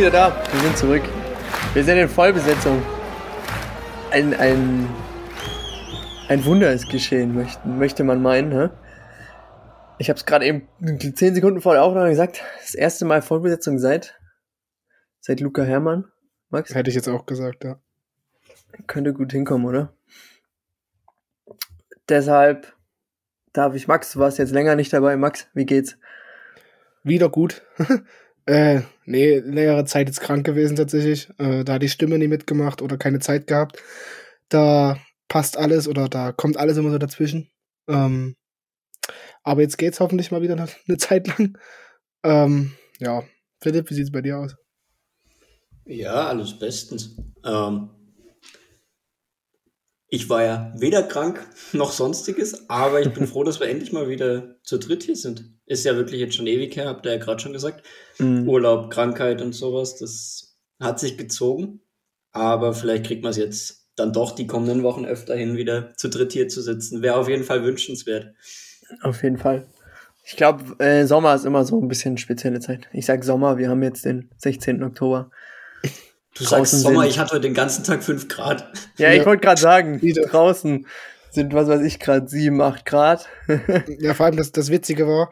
wir sind wieder da. Wir sind zurück. Wir sind in Vollbesetzung. Ein, ein, ein Wunder ist geschehen, möchte, möchte man meinen. Hä? Ich habe es gerade eben zehn Sekunden vor der Aufnahme gesagt. Das erste Mal Vollbesetzung seit, seit Luca Hermann. Max? Hätte ich jetzt auch gesagt, ja. Könnte gut hinkommen, oder? Deshalb darf ich Max, du warst jetzt länger nicht dabei. Max, wie geht's? Wieder gut. Äh, nee, längere Zeit jetzt krank gewesen tatsächlich. Äh, da hat die Stimme nie mitgemacht oder keine Zeit gehabt. Da passt alles oder da kommt alles immer so dazwischen. Ähm, aber jetzt geht's hoffentlich mal wieder eine, Zeit lang. Ähm, ja, Philipp, wie sieht's bei dir aus? Ja, alles bestens. Ähm, ich war ja weder krank noch sonstiges, aber ich bin froh, dass wir endlich mal wieder zu dritt hier sind. Ist ja wirklich jetzt schon ewig her, habt ihr ja gerade schon gesagt. Mhm. Urlaub, Krankheit und sowas, das hat sich gezogen. Aber vielleicht kriegt man es jetzt dann doch die kommenden Wochen öfter hin, wieder zu dritt hier zu sitzen. Wäre auf jeden Fall wünschenswert. Auf jeden Fall. Ich glaube, äh, Sommer ist immer so ein bisschen spezielle Zeit. Ich sag Sommer, wir haben jetzt den 16. Oktober. Du sagst Sommer, sind. ich hatte heute den ganzen Tag 5 Grad. Ja, ich wollte gerade sagen, Wieder. draußen sind, was weiß ich, gerade 7, 8 Grad. ja, vor allem das, das Witzige war,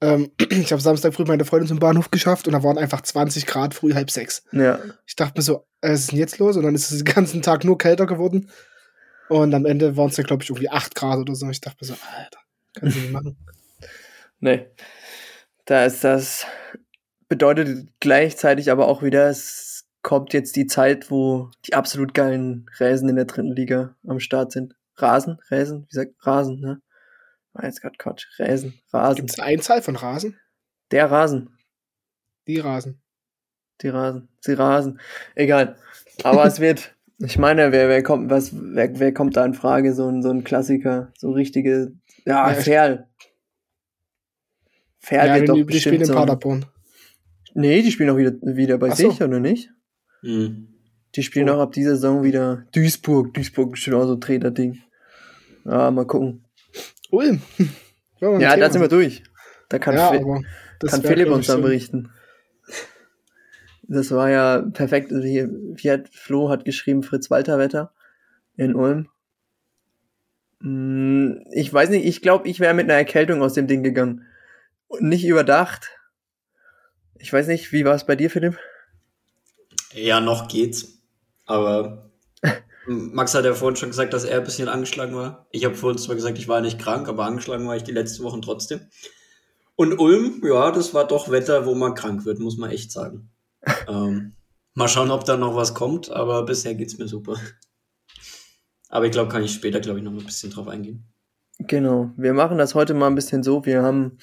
ähm, ich habe Samstag früh meine Freundin zum Bahnhof geschafft und da waren einfach 20 Grad früh halb sechs. Ja. Ich dachte mir so, äh, was ist denn jetzt los? Und dann ist es den ganzen Tag nur kälter geworden. Und am Ende waren es dann, glaube ich, irgendwie 8 Grad oder so. Ich dachte mir so, Alter, kannst du nicht machen. nee. Da ist das, bedeutet gleichzeitig aber auch wieder, es kommt jetzt die Zeit, wo die absolut geilen Räsen in der dritten Liga am Start sind. Rasen, Räsen, wie sagt Rasen, ne? War jetzt gerade Quatsch. Räsen, Rasen. Gibt es eine Einzahl von Rasen? Der Rasen. Die Rasen. Die Rasen. Sie Rasen. Egal. Aber es wird, ich meine, wer, wer kommt, was, wer, wer kommt da in Frage? So ein, so ein Klassiker, so richtige, ja, ja Ferl. Ferl ja, wird doch die, bestimmt die spielen in so Paderborn. Nee, die spielen auch wieder, wieder bei Ach sich, so. oder nicht? Mhm. Die spielen oh. auch ab dieser Saison wieder Duisburg. Duisburg ist schon auch so ein Trainer-Ding. Ja, mal gucken. Ulm. Ja, da sind wir durch. Da kann, ja, kann Philipp uns dann berichten. Das war ja perfekt. Also hier, wie hat Flo hat geschrieben, Fritz Walter Wetter in Ulm. Hm, ich weiß nicht, ich glaube, ich wäre mit einer Erkältung aus dem Ding gegangen. nicht überdacht. Ich weiß nicht, wie war es bei dir, Philipp? Ja, noch geht's. Aber Max hat ja vorhin schon gesagt, dass er ein bisschen angeschlagen war. Ich habe vorhin zwar gesagt, ich war nicht krank, aber angeschlagen war ich die letzten Wochen trotzdem. Und Ulm, ja, das war doch Wetter, wo man krank wird, muss man echt sagen. ähm, mal schauen, ob da noch was kommt, aber bisher geht's mir super. Aber ich glaube, kann ich später, glaube ich, noch ein bisschen drauf eingehen. Genau, wir machen das heute mal ein bisschen so. Wir haben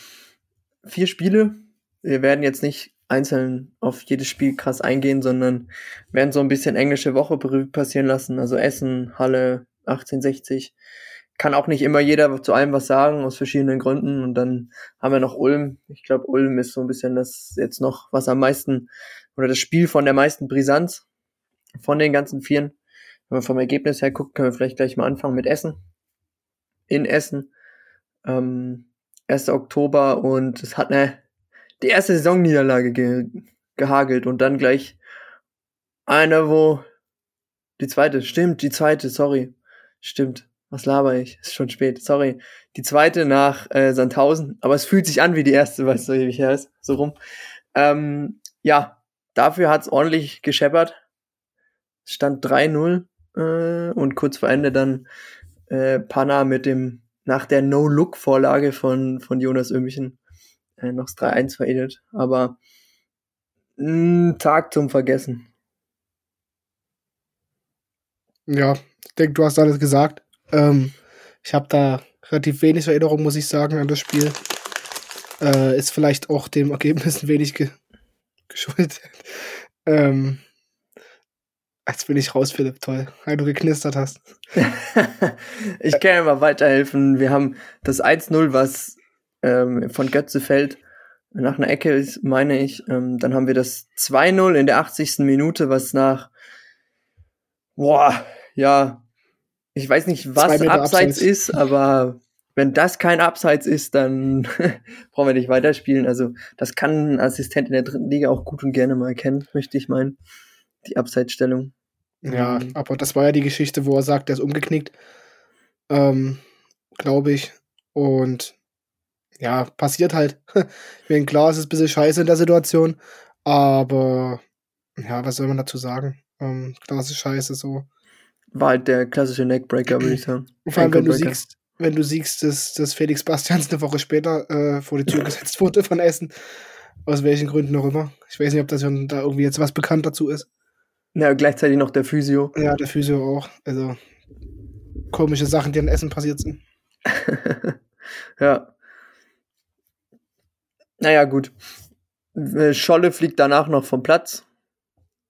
vier Spiele. Wir werden jetzt nicht einzeln auf jedes Spiel krass eingehen, sondern werden so ein bisschen englische Woche passieren lassen. Also Essen, Halle, 1860. Kann auch nicht immer jeder zu allem was sagen, aus verschiedenen Gründen. Und dann haben wir noch Ulm. Ich glaube, Ulm ist so ein bisschen das jetzt noch, was am meisten, oder das Spiel von der meisten Brisanz von den ganzen Vieren. Wenn man vom Ergebnis her guckt, können wir vielleicht gleich mal anfangen mit Essen. In Essen. Ähm, 1. Oktober und es hat eine die erste Saisonniederlage ge gehagelt und dann gleich einer, wo die zweite, stimmt, die zweite, sorry, stimmt. Was laber ich? Ist schon spät, sorry. Die zweite nach äh, Sandhausen, aber es fühlt sich an wie die erste, weil es so ewig her ist, so rum. Ähm, ja, dafür hat's ordentlich gescheppert. Es stand 3-0 äh, und kurz vor Ende dann äh, Panna mit dem nach der No-Look-Vorlage von, von Jonas Ömchen äh, noch das 3-1 veredelt. Aber ein Tag zum Vergessen. Ja, ich denke, du hast alles gesagt. Ähm, ich habe da relativ wenig Erinnerung, muss ich sagen, an das Spiel. Äh, ist vielleicht auch dem Ergebnis ein wenig ge geschuldet. ähm, Jetzt bin ich raus, Philipp. Toll, weil du geknistert hast. ich kann ja mal weiterhelfen. Wir haben das 1-0, was ähm, von Götze fällt nach einer Ecke ist, meine ich. Ähm, dann haben wir das 2-0 in der 80. Minute, was nach, boah, ja, ich weiß nicht, was abseits, abseits ist, aber wenn das kein Abseits ist, dann brauchen wir nicht weiterspielen. Also das kann ein Assistent in der dritten Liga auch gut und gerne mal erkennen, möchte ich meinen. Die Abseitsstellung. Ja, aber das war ja die Geschichte, wo er sagt, er ist umgeknickt. Ähm, Glaube ich. Und ja, passiert halt. ich meine, klar, es ist ein bisschen scheiße in der Situation, aber ja, was soll man dazu sagen? Ähm, klar, es ist scheiße so. War halt der klassische Neckbreaker, würde ich sagen. Vor allem, wenn du siehst, wenn du siehst, dass, dass Felix Bastians eine Woche später äh, vor die Tür gesetzt wurde von Essen. Aus welchen Gründen auch immer. Ich weiß nicht, ob das da irgendwie jetzt was bekannt dazu ist. Ja, gleichzeitig noch der Physio. Ja, der Physio auch. Also komische Sachen, die an Essen passiert sind. ja. Naja, gut. Äh, Scholle fliegt danach noch vom Platz.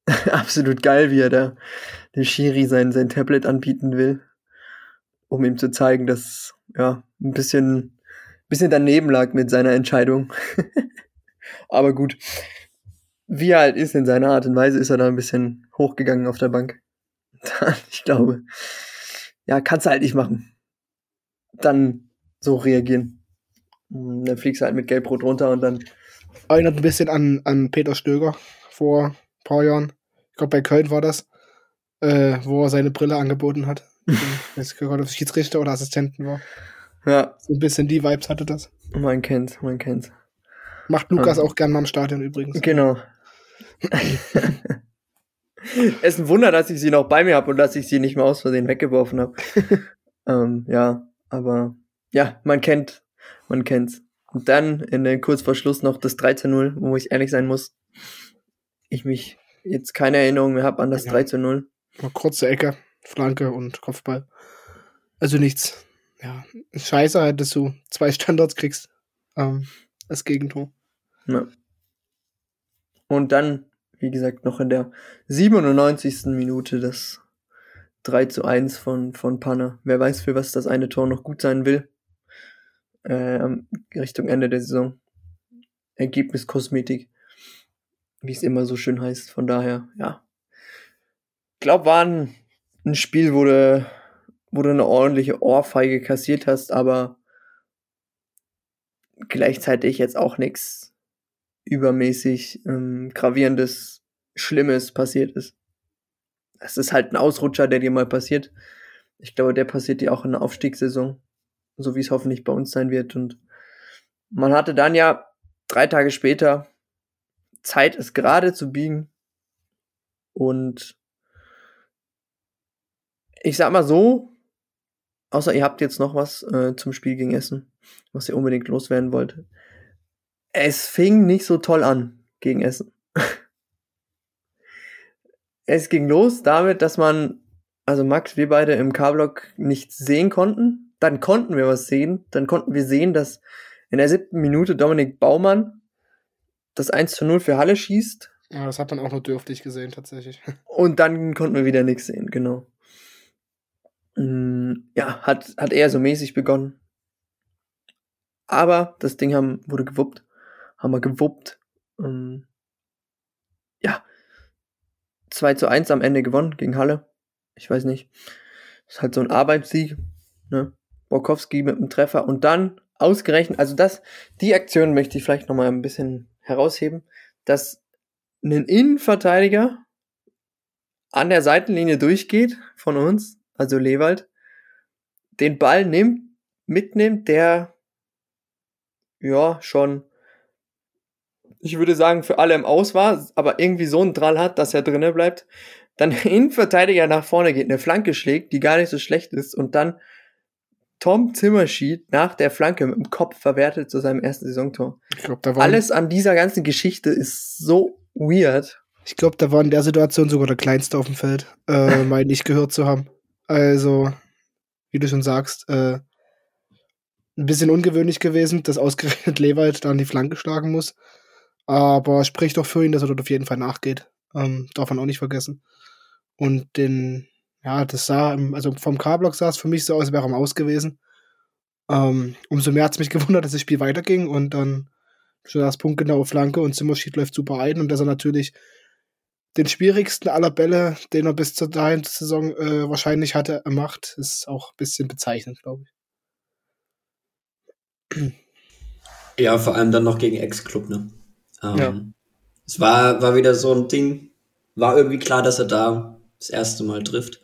Absolut geil, wie er da dem Schiri sein, sein Tablet anbieten will um ihm zu zeigen, dass ja ein bisschen, bisschen daneben lag mit seiner Entscheidung. Aber gut, wie er halt ist in seiner Art und Weise, ist er da ein bisschen hochgegangen auf der Bank. ich glaube, ja, kannst du halt nicht machen. Dann so reagieren. Dann fliegst du halt mit Gelbrot runter und dann. Erinnert ein bisschen an, an Peter Stöger vor ein paar Jahren. Ich glaube, bei Köln war das, äh, wo er seine Brille angeboten hat. Ich weiß nicht, ob es Schiedsrichter oder Assistenten war. Ja. So ein bisschen die Vibes hatte das. Man kennt, man kennt. Macht Lukas um. auch gern mal im Stadion übrigens. Genau. es ist ein Wunder, dass ich sie noch bei mir habe und dass ich sie nicht mehr aus Versehen weggeworfen habe. ähm, ja, aber ja, man kennt, man kennt's. Und dann in den kurz vor Schluss noch das 13-0, wo ich ehrlich sein muss, ich mich jetzt keine Erinnerung mehr habe an das ja. 13-0. Kurze Ecke. Flanke und Kopfball. Also nichts. Ja, scheiße halt, dass du zwei Standards kriegst ähm, als Gegentor. Ja. Und dann, wie gesagt, noch in der 97. Minute das 3 zu 1 von, von Panne. Wer weiß, für was das eine Tor noch gut sein will. Ähm, Richtung Ende der Saison. Ergebniskosmetik. Wie es immer so schön heißt. Von daher, ja. Ich glaube, waren ein Spiel, wo du, wo du eine ordentliche Ohrfeige kassiert hast, aber gleichzeitig jetzt auch nichts übermäßig ähm, gravierendes, Schlimmes passiert ist. Es ist halt ein Ausrutscher, der dir mal passiert. Ich glaube, der passiert dir auch in der Aufstiegssaison, so wie es hoffentlich bei uns sein wird. Und man hatte dann ja drei Tage später Zeit, es gerade zu biegen. Und ich sag mal so, außer ihr habt jetzt noch was äh, zum Spiel gegen Essen, was ihr unbedingt loswerden wollt. Es fing nicht so toll an gegen Essen. es ging los damit, dass man, also Max, wir beide im K-Block nichts sehen konnten. Dann konnten wir was sehen. Dann konnten wir sehen, dass in der siebten Minute Dominik Baumann das 1 zu 0 für Halle schießt. Ja, das hat man auch nur dürftig gesehen, tatsächlich. Und dann konnten wir wieder nichts sehen, genau. Mm, ja, hat, hat eher so mäßig begonnen. Aber das Ding haben, wurde gewuppt. Haben wir gewuppt. Ähm, ja. 2 zu 1 am Ende gewonnen gegen Halle. Ich weiß nicht. ist halt so ein Arbeitssieg. Ne? Borkowski mit einem Treffer und dann ausgerechnet, also das, die Aktion möchte ich vielleicht nochmal ein bisschen herausheben, dass ein Innenverteidiger an der Seitenlinie durchgeht von uns also Lewald, den Ball nimmt, mitnimmt, der ja schon, ich würde sagen, für alle im Aus war, aber irgendwie so einen Drall hat, dass er drinnen bleibt, dann Innenverteidiger nach vorne geht, eine Flanke schlägt, die gar nicht so schlecht ist und dann Tom Zimmerschied nach der Flanke mit dem Kopf verwertet zu seinem ersten Saisontor. Ich glaub, da war Alles an dieser ganzen Geschichte ist so weird. Ich glaube, da war in der Situation sogar der Kleinste auf dem Feld, äh, meine ich gehört zu haben. Also, wie du schon sagst, äh, ein bisschen ungewöhnlich gewesen, dass ausgerechnet Lewald dann die Flanke schlagen muss. Aber spricht doch für ihn, dass er dort auf jeden Fall nachgeht. Ähm, darf man auch nicht vergessen. Und den, ja, das sah, also vom K-Block sah es für mich so aus, als wäre er Aus gewesen. Ähm, umso mehr hat es mich gewundert, dass das Spiel weiterging und dann schon das punktgenaue Flanke und Zimmerschied läuft super ein und dass er natürlich den schwierigsten aller Bälle, den er bis zur dahin Saison äh, wahrscheinlich hatte, macht, ist auch ein bisschen bezeichnend, glaube ich. Ja, vor allem dann noch gegen Ex-Club, ne? Ähm, ja. Es war, war wieder so ein Ding, war irgendwie klar, dass er da das erste Mal trifft.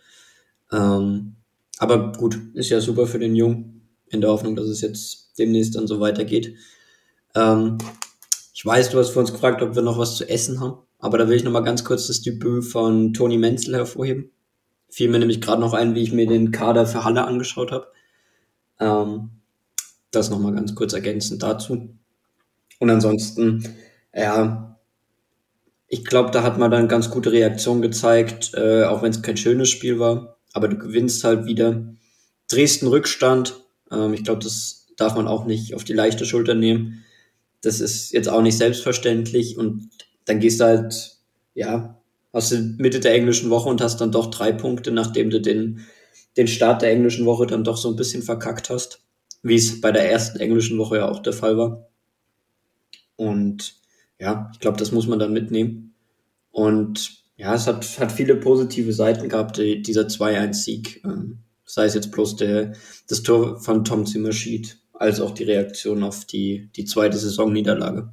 Ähm, aber gut, ist ja super für den Jungen, in der Hoffnung, dass es jetzt demnächst dann so weitergeht. Ähm, ich weiß, du hast vor uns gefragt, ob wir noch was zu essen haben, aber da will ich noch mal ganz kurz das Debüt von Toni Menzel hervorheben. Fiel mir nämlich gerade noch ein, wie ich mir den Kader für Halle angeschaut habe. Ähm, das noch mal ganz kurz ergänzend dazu. Und ansonsten, ja, ich glaube, da hat man dann ganz gute Reaktion gezeigt, äh, auch wenn es kein schönes Spiel war. Aber du gewinnst halt wieder. Dresden Rückstand. Ähm, ich glaube, das darf man auch nicht auf die leichte Schulter nehmen. Das ist jetzt auch nicht selbstverständlich. Und dann gehst du halt, ja, aus der Mitte der englischen Woche und hast dann doch drei Punkte, nachdem du den, den Start der englischen Woche dann doch so ein bisschen verkackt hast. Wie es bei der ersten englischen Woche ja auch der Fall war. Und ja, ich glaube, das muss man dann mitnehmen. Und ja, es hat, hat viele positive Seiten gehabt, die, dieser 2-1-Sieg. Ähm, sei es jetzt bloß der, das Tor von Tom Zimmerschied, als auch die Reaktion auf die, die zweite Saisonniederlage.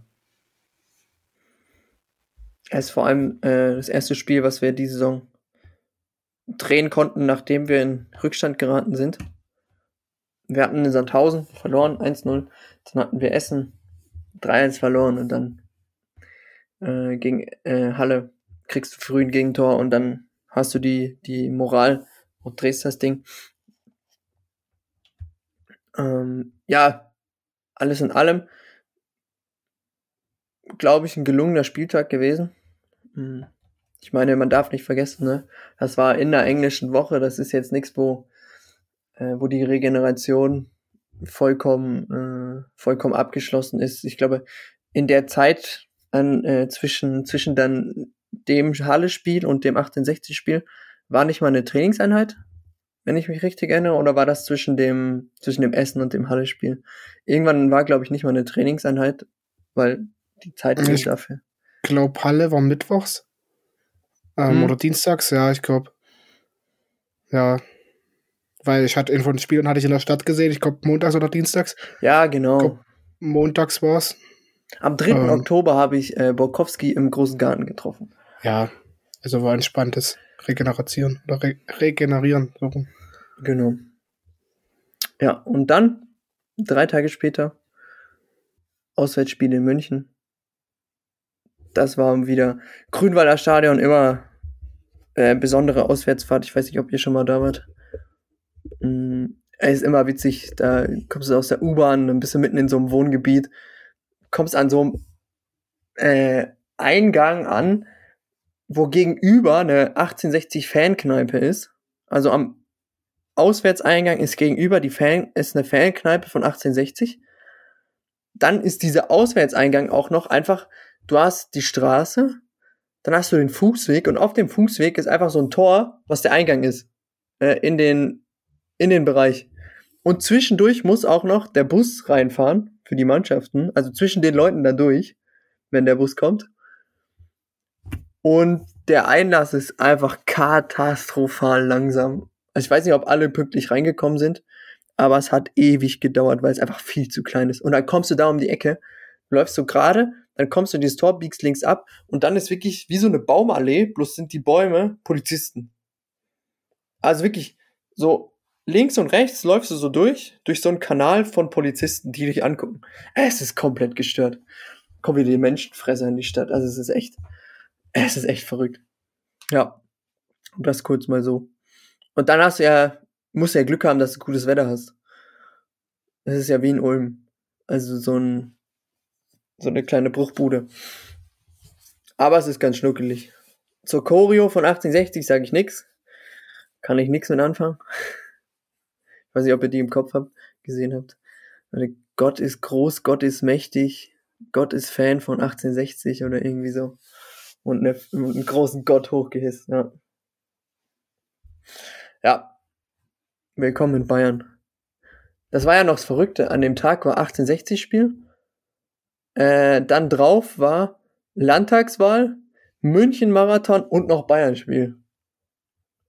Es ist vor allem äh, das erste Spiel, was wir die Saison drehen konnten, nachdem wir in Rückstand geraten sind. Wir hatten in Sandhausen verloren, 1-0. Dann hatten wir Essen 3-1 verloren und dann äh, gegen äh, Halle kriegst du früh ein Gegentor und dann hast du die, die Moral und drehst das Ding. Ähm, ja, alles in allem, glaube ich, ein gelungener Spieltag gewesen. Hm. Ich meine, man darf nicht vergessen, ne? Das war in der englischen Woche, das ist jetzt nichts, wo, äh, wo die Regeneration vollkommen, äh, vollkommen abgeschlossen ist. Ich glaube, in der Zeit an, äh, zwischen, zwischen dann dem Halle-Spiel und dem 1860-Spiel war nicht mal eine Trainingseinheit, wenn ich mich richtig erinnere, oder war das zwischen dem, zwischen dem Essen und dem Halle-Spiel? Irgendwann war, glaube ich, nicht mal eine Trainingseinheit, weil die Zeit nicht dafür. Ich glaube, Halle war mittwochs. Ähm, hm. Oder dienstags, ja, ich glaube. Ja. Weil ich hatte in von den Spielen hatte ich in der Stadt gesehen, ich glaube montags oder dienstags. Ja, genau. Glaub, montags war's. Am 3. Ähm, Oktober habe ich äh, Borkowski im großen Garten getroffen. Ja, also war entspanntes Regeneration oder Re Regenerieren. So. Genau. Ja, und dann, drei Tage später, Auswärtsspiel in München. Das war wieder Grünwalder Stadion, immer äh, besondere Auswärtsfahrt. Ich weiß nicht, ob ihr schon mal da wart. Mm, es ist immer witzig, da kommst du aus der U-Bahn, dann bist du mitten in so einem Wohngebiet, kommst an so einem äh, Eingang an, wo gegenüber eine 1860 Fankneipe ist. Also am Auswärtseingang ist gegenüber die Fan, ist eine Fankneipe von 1860. Dann ist dieser Auswärtseingang auch noch einfach, du hast die Straße, dann hast du den Fußweg und auf dem Fußweg ist einfach so ein Tor, was der Eingang ist, äh, in den, in den Bereich. Und zwischendurch muss auch noch der Bus reinfahren für die Mannschaften, also zwischen den Leuten da durch, wenn der Bus kommt. Und der Einlass ist einfach katastrophal langsam. Also ich weiß nicht, ob alle pünktlich reingekommen sind, aber es hat ewig gedauert, weil es einfach viel zu klein ist. Und dann kommst du da um die Ecke, läufst so gerade, dann kommst du in dieses Tor, biegst links ab und dann ist wirklich wie so eine Baumallee, bloß sind die Bäume Polizisten. Also wirklich so links und rechts läufst du so durch, durch so einen Kanal von Polizisten, die dich angucken. Es ist komplett gestört. Kommen wieder die Menschenfresser in die Stadt. Also es ist echt, es ist echt verrückt. Ja. Und das kurz mal so. Und dann hast du ja, musst du ja Glück haben, dass du gutes Wetter hast. Das ist ja wie in Ulm. Also so ein, so eine kleine Bruchbude. Aber es ist ganz schnuckelig. Zur Choreo von 1860 sage ich nix. Kann ich nix mit anfangen. Ich weiß nicht, ob ihr die im Kopf habt, gesehen habt. Gott ist groß, Gott ist mächtig, Gott ist Fan von 1860 oder irgendwie so und, eine, einen großen Gott hochgehisst. Ja. ja. Willkommen in Bayern. Das war ja noch das Verrückte. An dem Tag war 1860-Spiel. Äh, dann drauf war Landtagswahl, München-Marathon und noch Bayern-Spiel.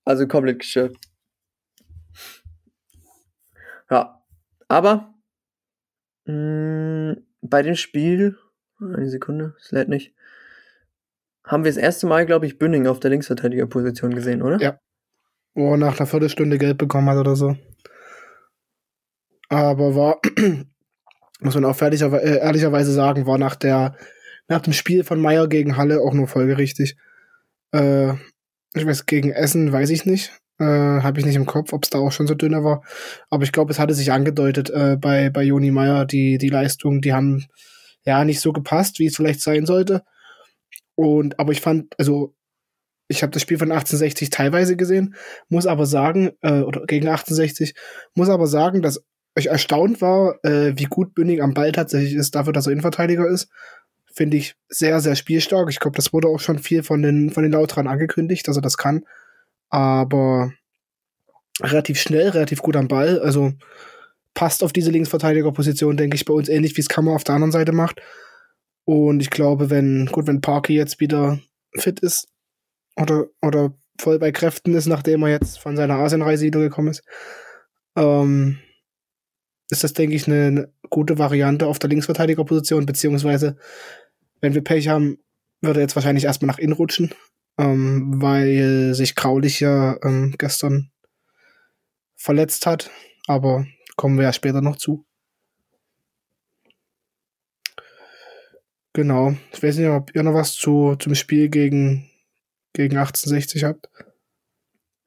Also komplett gestört. Ja. Aber Mm, bei dem Spiel, eine Sekunde, es lädt nicht, haben wir das erste Mal, glaube ich, Bünding auf der Linksverteidigerposition gesehen, oder? Ja. Wo er nach einer Viertelstunde Geld bekommen hat oder so. Aber war, muss man auch äh, ehrlicherweise sagen, war nach der, nach dem Spiel von Meier gegen Halle auch nur folgerichtig. Äh, ich weiß, gegen Essen weiß ich nicht. Äh, Habe ich nicht im Kopf, ob es da auch schon so dünner war. Aber ich glaube, es hatte sich angedeutet äh, bei, bei Joni Meier, die, die Leistung, die haben ja nicht so gepasst, wie es vielleicht sein sollte. Und, aber ich fand, also, ich habe das Spiel von 1860 teilweise gesehen, muss aber sagen, äh, oder gegen 1860, muss aber sagen, dass ich erstaunt war, äh, wie gut Bünding am Ball tatsächlich ist, dafür, dass er Innenverteidiger ist. Finde ich sehr, sehr spielstark. Ich glaube, das wurde auch schon viel von den, von den Lautern angekündigt, dass er das kann. Aber relativ schnell, relativ gut am Ball. Also passt auf diese Linksverteidigerposition, denke ich, bei uns ähnlich, wie es Kammer auf der anderen Seite macht. Und ich glaube, wenn, gut, wenn Parky jetzt wieder fit ist oder, oder voll bei Kräften ist, nachdem er jetzt von seiner Asienreise wiedergekommen ist, ähm, ist das, denke ich, eine, gute Variante auf der Linksverteidigerposition, beziehungsweise, wenn wir Pech haben, würde er jetzt wahrscheinlich erstmal nach innen rutschen, ähm, weil sich Kraulich ja ähm, gestern verletzt hat, aber kommen wir ja später noch zu. Genau. Ich weiß nicht, ob ihr noch was zu, zum Spiel gegen, gegen 1860 habt.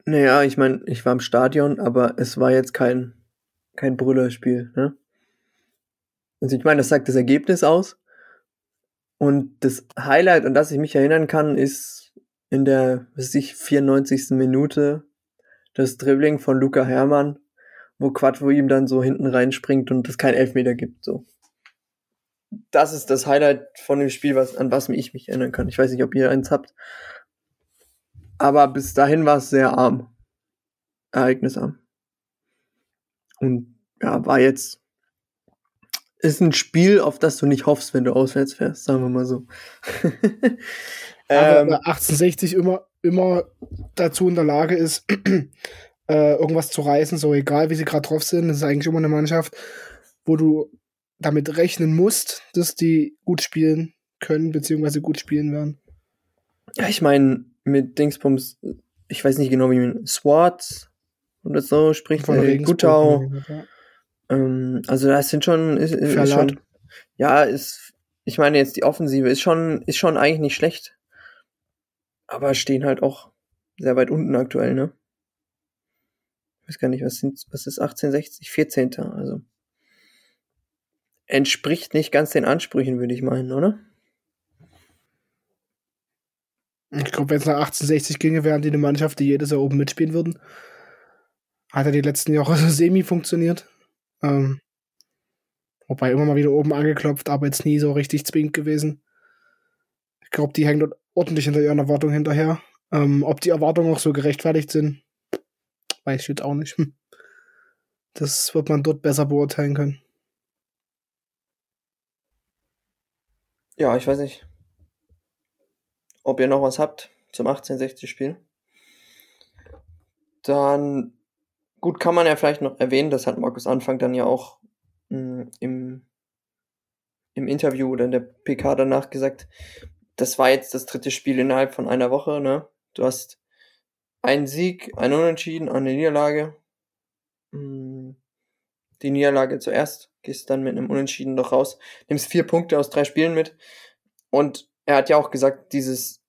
Naja, ich meine, ich war im Stadion, aber es war jetzt kein kein Brüllerspiel, ne? Also ich meine, das sagt das Ergebnis aus. Und das Highlight, an das ich mich erinnern kann, ist in der, was ich, 94. Minute das Dribbling von Luca Hermann, wo Quattro ihm dann so hinten reinspringt und es kein Elfmeter gibt, so. Das ist das Highlight von dem Spiel, was, an was ich mich erinnern kann. Ich weiß nicht, ob ihr eins habt. Aber bis dahin war es sehr arm. Ereignisarm. Und ja, war jetzt, ist ein Spiel, auf das du nicht hoffst, wenn du auswärts fährst, sagen wir mal so. Aber ähm, 1860 immer, immer dazu in der Lage ist, äh, irgendwas zu reißen, so egal wie sie gerade drauf sind, das ist eigentlich immer eine Mannschaft, wo du damit rechnen musst, dass die gut spielen können, beziehungsweise gut spielen werden. Ja, ich meine, mit Dingsbums, ich weiß nicht genau, wie man SWAT, oder so spricht von äh, Gutau. Ja. Ähm, also das sind schon, ist, ist schon, ja, ist, ich meine jetzt die Offensive ist schon, ist schon eigentlich nicht schlecht, aber stehen halt auch sehr weit unten aktuell, ne? Ich weiß gar nicht, was sind, was ist 1860, 14. Also entspricht nicht ganz den Ansprüchen, würde ich meinen, oder? Ich glaube, wenn es nach 1860 ginge, wären die eine Mannschaft, die jedes Jahr oben mitspielen würden. Hat er die letzten Jahre so semi funktioniert. Ähm, wobei immer mal wieder oben angeklopft, aber jetzt nie so richtig zwingend gewesen. Ich glaube, die hängen dort ordentlich hinter ihren Erwartungen hinterher. Ähm, ob die Erwartungen auch so gerechtfertigt sind, weiß ich jetzt auch nicht. Das wird man dort besser beurteilen können. Ja, ich weiß nicht, ob ihr noch was habt zum 1860-Spiel. Dann Gut, kann man ja vielleicht noch erwähnen, das hat Markus Anfang dann ja auch mh, hm, im, im Interview oder in der PK danach gesagt, das war jetzt das dritte Spiel innerhalb von einer Woche, ne? Du hast einen Sieg, einen Unentschieden, eine Niederlage. Hm, die Niederlage zuerst, gehst dann mit einem Unentschieden noch raus, nimmst vier Punkte aus drei Spielen mit. Und er hat ja auch gesagt, dieses,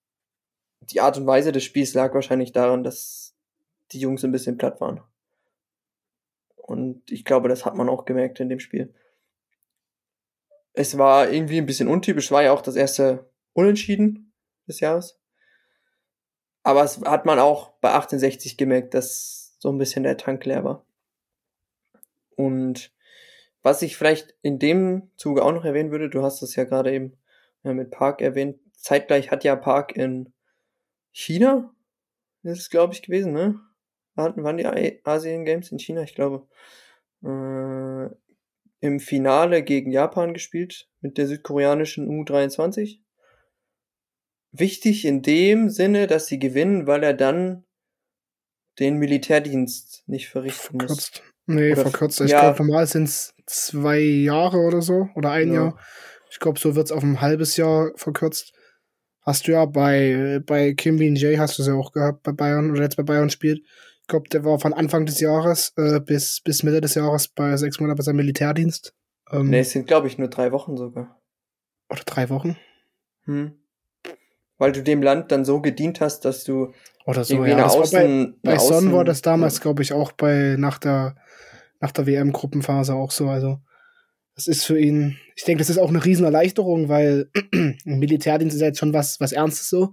die Art und Weise des Spiels lag wahrscheinlich daran, dass die Jungs ein bisschen platt waren. Und ich glaube, das hat man auch gemerkt in dem Spiel. Es war irgendwie ein bisschen untypisch, war ja auch das erste Unentschieden des Jahres. Aber es hat man auch bei 1860 gemerkt, dass so ein bisschen der Tank leer war. Und was ich vielleicht in dem Zuge auch noch erwähnen würde, du hast es ja gerade eben mit Park erwähnt, zeitgleich hat ja Park in China, das ist glaube ich gewesen, ne? hatten, waren die Asien Games in China, ich glaube, äh, im Finale gegen Japan gespielt mit der südkoreanischen U23. Wichtig in dem Sinne, dass sie gewinnen, weil er dann den Militärdienst nicht verrichten verkürzt. muss. Nee, Oder verkürzt. Ich ja, glaube, normal sind es zwei Jahre oder so oder ein ja. Jahr. Ich glaube, so wird es auf ein halbes Jahr verkürzt. Hast du ja bei, bei Kim Bean Jay hast du es ja auch gehabt bei Bayern oder jetzt bei Bayern spielt. Ich glaube, der war von Anfang des Jahres äh, bis, bis Mitte des Jahres bei sechs Monaten bei seinem Militärdienst. Ähm, nee, es sind, glaube ich, nur drei Wochen sogar. Oder drei Wochen? Hm. Weil du dem Land dann so gedient hast, dass du oder so, ja. Außen, bei bei Son war das damals, glaube ich, auch bei nach der nach der WM-Gruppenphase auch so. Also das ist für ihn, ich denke, das ist auch eine Riesenerleichterung, weil Militärdienst ist ja jetzt schon was, was Ernstes so.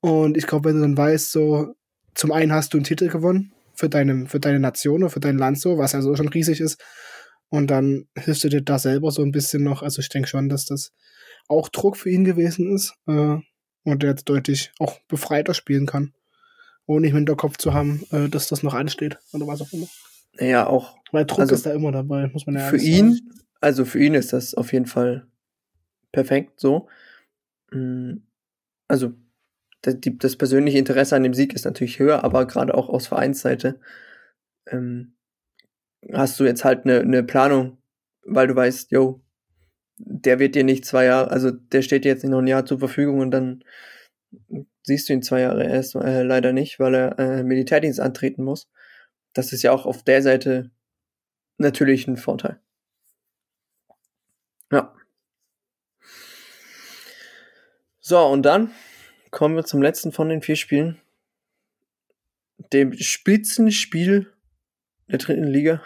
Und ich glaube, wenn du dann weißt, so, zum einen hast du einen Titel gewonnen für deine, für deine Nation oder für dein Land so, was ja so schon riesig ist. Und dann hilfst du dir da selber so ein bisschen noch. Also ich denke schon, dass das auch Druck für ihn gewesen ist. Äh, und der jetzt deutlich auch befreiter spielen kann. Ohne im Hinterkopf zu haben, äh, dass das noch ansteht oder was auch immer. Ja, auch. Weil Druck also ist da immer dabei, muss man ja Für ihn, sagen. also für ihn ist das auf jeden Fall perfekt so. Mm, also das persönliche Interesse an dem Sieg ist natürlich höher, aber gerade auch aus Vereinsseite ähm, hast du jetzt halt eine, eine Planung, weil du weißt, yo, der wird dir nicht zwei Jahre, also der steht dir jetzt nicht noch ein Jahr zur Verfügung und dann siehst du ihn zwei Jahre erst äh, leider nicht, weil er äh, Militärdienst antreten muss. Das ist ja auch auf der Seite natürlich ein Vorteil. Ja. So, und dann kommen wir zum letzten von den vier Spielen. Dem Spitzenspiel der dritten Liga.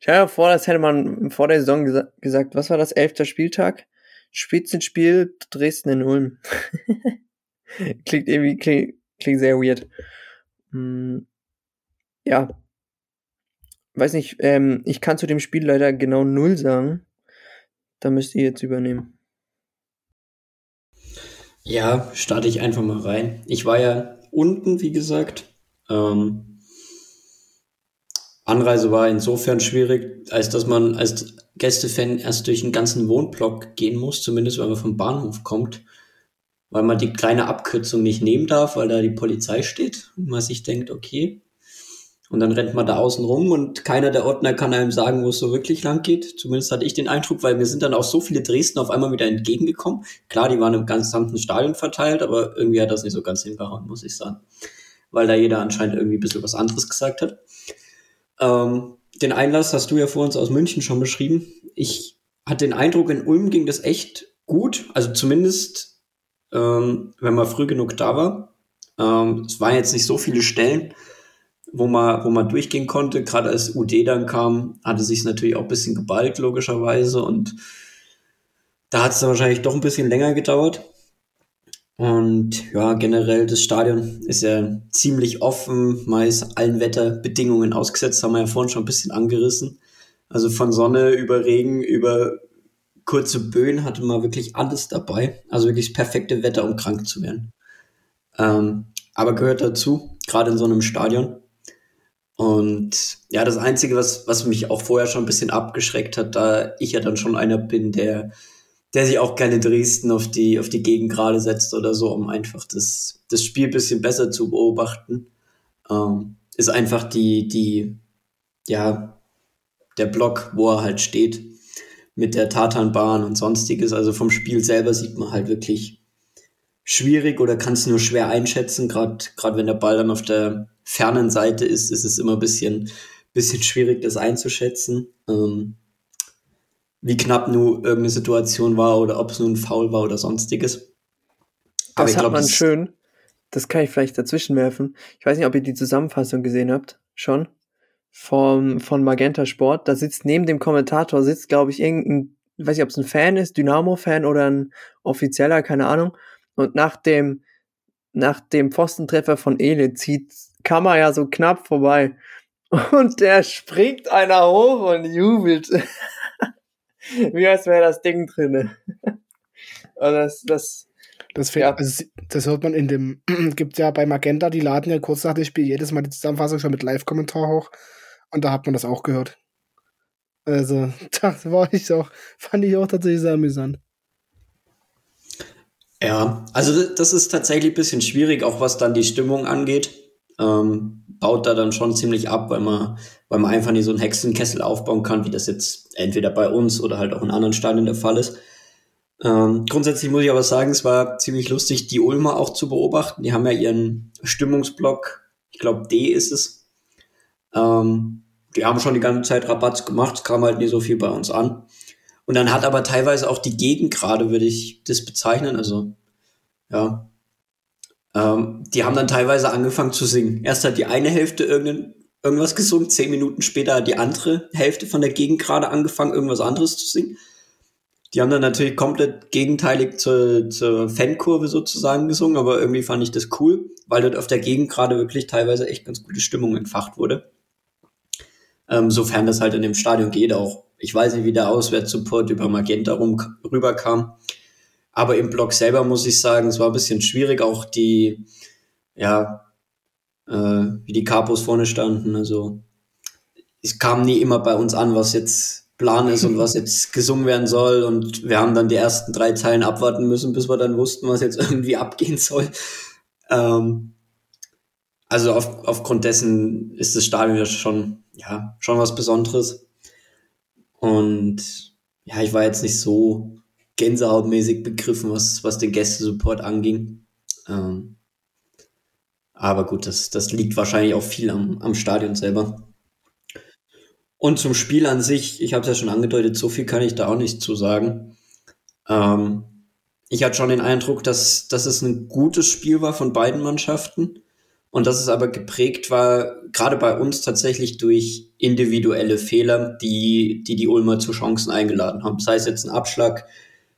Ich habe ja vor, das hätte man vor der Saison gesa gesagt. Was war das? Elfter Spieltag? Spitzenspiel Dresden in Ulm. klingt irgendwie, klingt, klingt sehr weird. Hm, ja. Weiß nicht, ähm, ich kann zu dem Spiel leider genau null sagen. Da müsst ihr jetzt übernehmen. Ja, starte ich einfach mal rein. Ich war ja unten, wie gesagt. Ähm, Anreise war insofern schwierig, als dass man als Gästefan erst durch einen ganzen Wohnblock gehen muss, zumindest wenn man vom Bahnhof kommt, weil man die kleine Abkürzung nicht nehmen darf, weil da die Polizei steht und man sich denkt, okay. Und dann rennt man da außen rum und keiner der Ordner kann einem sagen, wo es so wirklich lang geht. Zumindest hatte ich den Eindruck, weil mir sind dann auch so viele Dresden auf einmal wieder entgegengekommen. Klar, die waren im gesamten Stadion verteilt, aber irgendwie hat das nicht so ganz hingehauen, muss ich sagen. Weil da jeder anscheinend irgendwie ein bisschen was anderes gesagt hat. Ähm, den Einlass hast du ja vor uns aus München schon beschrieben. Ich hatte den Eindruck, in Ulm ging das echt gut. Also zumindest, ähm, wenn man früh genug da war. Ähm, es waren jetzt nicht so viele Stellen, wo man, wo man durchgehen konnte. Gerade als UD dann kam, hatte sich natürlich auch ein bisschen geballt, logischerweise. Und da hat es dann wahrscheinlich doch ein bisschen länger gedauert. Und ja, generell das Stadion ist ja ziemlich offen, meist allen Wetterbedingungen ausgesetzt, haben wir ja vorhin schon ein bisschen angerissen. Also von Sonne über Regen, über kurze Böen hatte man wirklich alles dabei. Also wirklich das perfekte Wetter, um krank zu werden. Ähm, aber gehört dazu, gerade in so einem Stadion. Und ja, das Einzige, was, was mich auch vorher schon ein bisschen abgeschreckt hat, da ich ja dann schon einer bin, der der sich auch gerne Dresden auf die, auf die Gegend gerade setzt oder so, um einfach das, das Spiel ein bisschen besser zu beobachten. Ähm, ist einfach die, die, ja, der Block, wo er halt steht, mit der Tatanbahn und sonstiges. Also vom Spiel selber sieht man halt wirklich schwierig oder kann es nur schwer einschätzen. Gerade wenn der Ball dann auf der fernen Seite ist, ist es immer ein bisschen, bisschen schwierig, das einzuschätzen. Ähm, wie knapp nur irgendeine Situation war oder ob es nur ein Foul war oder sonstiges. Aber das hat glaub, man das schön. Das kann ich vielleicht dazwischen werfen. Ich weiß nicht, ob ihr die Zusammenfassung gesehen habt. Schon. Vom, von Magenta Sport. Da sitzt neben dem Kommentator, sitzt, glaube ich, irgendein, ich weiß nicht, ob es ein Fan ist, Dynamo-Fan oder ein offizieller, keine Ahnung. Und nach dem, nach dem Pfostentreffer von Ele zieht Kammer ja so knapp vorbei. Und der springt einer hoch und jubelt. Wie als wäre das Ding drin. Und das, das, das, ja. also, das hört man in dem, gibt ja bei Magenta, die laden ja kurz nach dem Spiel jedes Mal die Zusammenfassung schon mit Live-Kommentar hoch. Und da hat man das auch gehört. Also, das war ich auch, fand ich auch tatsächlich sehr amüsant. Ja, also das ist tatsächlich ein bisschen schwierig, auch was dann die Stimmung angeht. Ähm, baut da dann schon ziemlich ab, weil man, weil man einfach nicht so einen Hexenkessel aufbauen kann, wie das jetzt entweder bei uns oder halt auch in anderen Stadien der Fall ist. Ähm, grundsätzlich muss ich aber sagen, es war ziemlich lustig, die Ulmer auch zu beobachten. Die haben ja ihren Stimmungsblock, ich glaube D ist es. Ähm, die haben schon die ganze Zeit Rabatz gemacht, es kam halt nie so viel bei uns an. Und dann hat aber teilweise auch die Gegend gerade, würde ich das bezeichnen, also ja, ähm, die haben dann teilweise angefangen zu singen. Erst hat die eine Hälfte irgendein, irgendwas gesungen, zehn Minuten später hat die andere Hälfte von der Gegend gerade angefangen, irgendwas anderes zu singen. Die haben dann natürlich komplett gegenteilig zur, zur Fankurve sozusagen gesungen, aber irgendwie fand ich das cool, weil dort auf der Gegend gerade wirklich teilweise echt ganz gute Stimmung entfacht wurde. Ähm, sofern das halt in dem Stadion geht auch. Ich weiß nicht, wie der Auswärtssupport über Magenta rum, rüberkam. Aber im Blog selber muss ich sagen, es war ein bisschen schwierig, auch die, ja, äh, wie die Capos vorne standen. Also es kam nie immer bei uns an, was jetzt Plan ist und was jetzt gesungen werden soll. Und wir haben dann die ersten drei Zeilen abwarten müssen, bis wir dann wussten, was jetzt irgendwie abgehen soll. Ähm, also auf, aufgrund dessen ist das Stadion ja schon, ja, schon was Besonderes. Und ja, ich war jetzt nicht so gänsehautmäßig begriffen, was, was den Gästesupport anging. Ähm, aber gut, das, das liegt wahrscheinlich auch viel am, am Stadion selber. Und zum Spiel an sich, ich habe es ja schon angedeutet, so viel kann ich da auch nicht zu sagen. Ähm, ich hatte schon den Eindruck, dass, dass es ein gutes Spiel war von beiden Mannschaften und dass es aber geprägt war, gerade bei uns tatsächlich durch individuelle Fehler, die die, die Ulmer zu Chancen eingeladen haben. Sei es jetzt ein Abschlag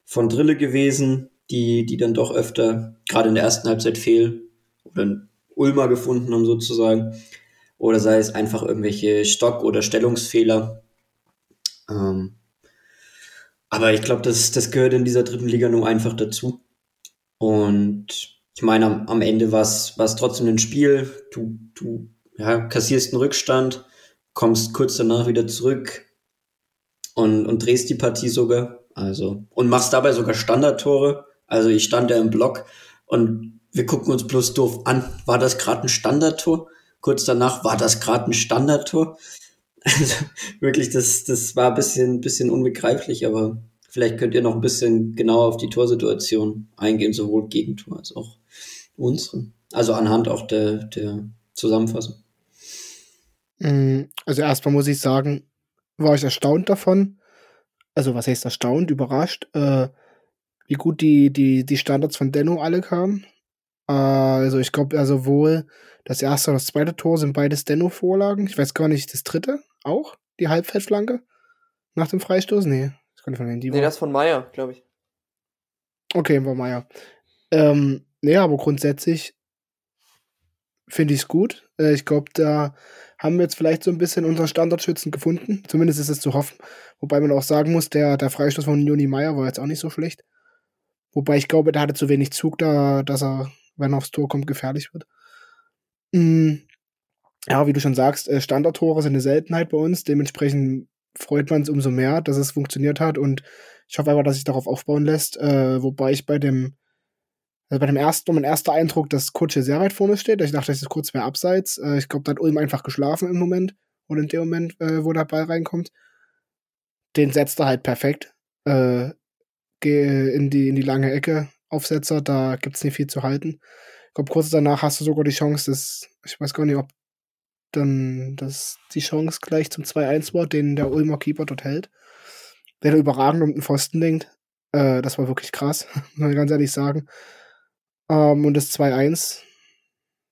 von Drille gewesen, die, die dann doch öfter gerade in der ersten Halbzeit fehl oder Ulmer gefunden haben sozusagen oder sei es einfach irgendwelche Stock- oder Stellungsfehler. Ähm, aber ich glaube, das, das gehört in dieser dritten Liga nur einfach dazu. Und ich meine, am, am Ende war es trotzdem ein Spiel. Du, du ja, kassierst einen Rückstand, kommst kurz danach wieder zurück und, und drehst die Partie sogar. Also, und machst dabei sogar Standardtore. Also ich stand da im Block und wir gucken uns bloß doof an. War das gerade ein Standardtor? kurz danach war das gerade ein Standardtor. Also wirklich, das, das war ein bisschen, bisschen unbegreiflich, aber vielleicht könnt ihr noch ein bisschen genauer auf die Torsituation eingehen, sowohl Gegentor als auch unsere. Also anhand auch der, der Zusammenfassung. Mm, also erstmal muss ich sagen, war ich erstaunt davon. Also was heißt erstaunt, überrascht, äh, wie gut die, die, die Standards von Denno alle kamen. Äh, also ich glaube ja sowohl das erste und das zweite Tor sind beides Denno-Vorlagen. Ich weiß gar nicht, das dritte auch? Die Halbfeldflanke? Nach dem Freistoß? Nee. Das kann ich von denen, die nee, war. das von Meier, glaube ich. Okay, war Meier. Ähm, nee, aber grundsätzlich finde ich es gut. Äh, ich glaube, da haben wir jetzt vielleicht so ein bisschen unseren Standardschützen gefunden. Zumindest ist es zu hoffen. Wobei man auch sagen muss, der, der Freistoß von Joni Meier war jetzt auch nicht so schlecht. Wobei ich glaube, der hatte zu wenig Zug da, dass er, wenn er aufs Tor kommt, gefährlich wird. Mhm. Ja, wie du schon sagst, äh, Standardtore sind eine Seltenheit bei uns. Dementsprechend freut man es umso mehr, dass es funktioniert hat. Und ich hoffe einfach, dass sich darauf aufbauen lässt. Äh, wobei ich bei dem, also bei dem ersten, mein erster Eindruck, dass Kutsche sehr weit vorne steht. Ich dachte, das ist kurz mehr abseits. Äh, ich glaube, da hat Ulm einfach geschlafen im Moment. Und in dem Moment, äh, wo der Ball reinkommt. Den setzt er halt perfekt. Äh, in die, in die lange Ecke. Aufsetzer, da gibt's nicht viel zu halten. Ich glaube, kurz danach hast du sogar die Chance, dass, ich weiß gar nicht, ob dann das die Chance gleich zum 2-1 war, den der Ulmer Keeper dort hält. Der da überragend um den Pfosten denkt. Äh, das war wirklich krass, muss ich ganz ehrlich sagen. Ähm, und das 2-1,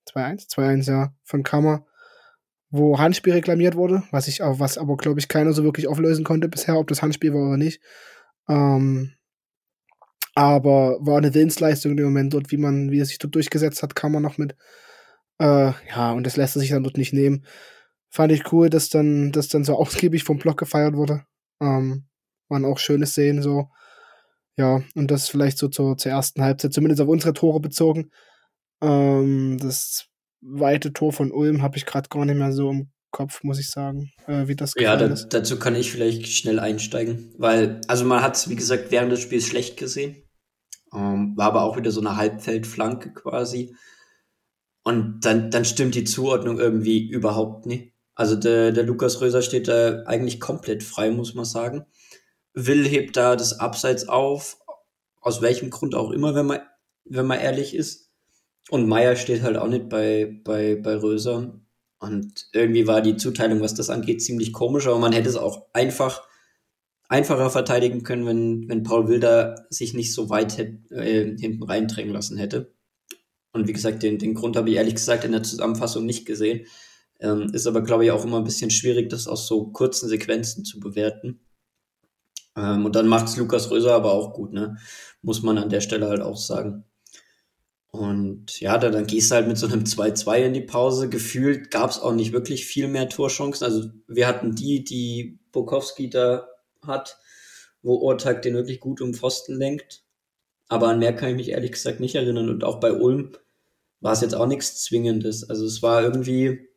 2-1? 2-1, ja, von Kammer, wo Handspiel reklamiert wurde, was ich was aber, glaube ich, keiner so wirklich auflösen konnte bisher, ob das Handspiel war oder nicht. Ähm, aber war eine Willensleistung dem Moment dort, wie man, wie er sich dort durchgesetzt hat, kam man noch mit. Äh, ja, und das lässt er sich dann dort nicht nehmen. Fand ich cool, dass dann, dass dann so ausgiebig vom Block gefeiert wurde. Ähm, waren auch schöne Szenen so. Ja, und das vielleicht so zur, zur ersten Halbzeit, zumindest auf unsere Tore bezogen. Ähm, das zweite Tor von Ulm habe ich gerade gar nicht mehr so im Kopf, muss ich sagen, äh, wie das Ja, da, dazu kann ich vielleicht schnell einsteigen, weil, also man hat es, wie gesagt, während des Spiels schlecht gesehen. Ähm, war aber auch wieder so eine Halbfeldflanke quasi. Und dann, dann stimmt die Zuordnung irgendwie überhaupt nicht. Also der, der Lukas Röser steht da eigentlich komplett frei, muss man sagen. Will hebt da das Abseits auf, aus welchem Grund auch immer, wenn man, wenn man ehrlich ist. Und Meier steht halt auch nicht bei, bei, bei Röser. Und irgendwie war die Zuteilung, was das angeht, ziemlich komisch, aber man hätte es auch einfach einfacher verteidigen können, wenn, wenn Paul Wilder sich nicht so weit hätt, äh, hinten reindrängen lassen hätte. Und wie gesagt, den, den Grund habe ich ehrlich gesagt in der Zusammenfassung nicht gesehen. Ähm, ist aber, glaube ich, auch immer ein bisschen schwierig, das aus so kurzen Sequenzen zu bewerten. Ähm, und dann macht es Lukas Röser aber auch gut, ne? Muss man an der Stelle halt auch sagen. Und ja, dann, dann gehst du halt mit so einem 2-2 in die Pause. Gefühlt gab es auch nicht wirklich viel mehr Torchancen. Also wir hatten die, die Bukowski da hat, wo Ortag den wirklich gut um Pfosten lenkt. Aber an mehr kann ich mich ehrlich gesagt nicht erinnern. Und auch bei Ulm war es jetzt auch nichts Zwingendes. Also es war irgendwie,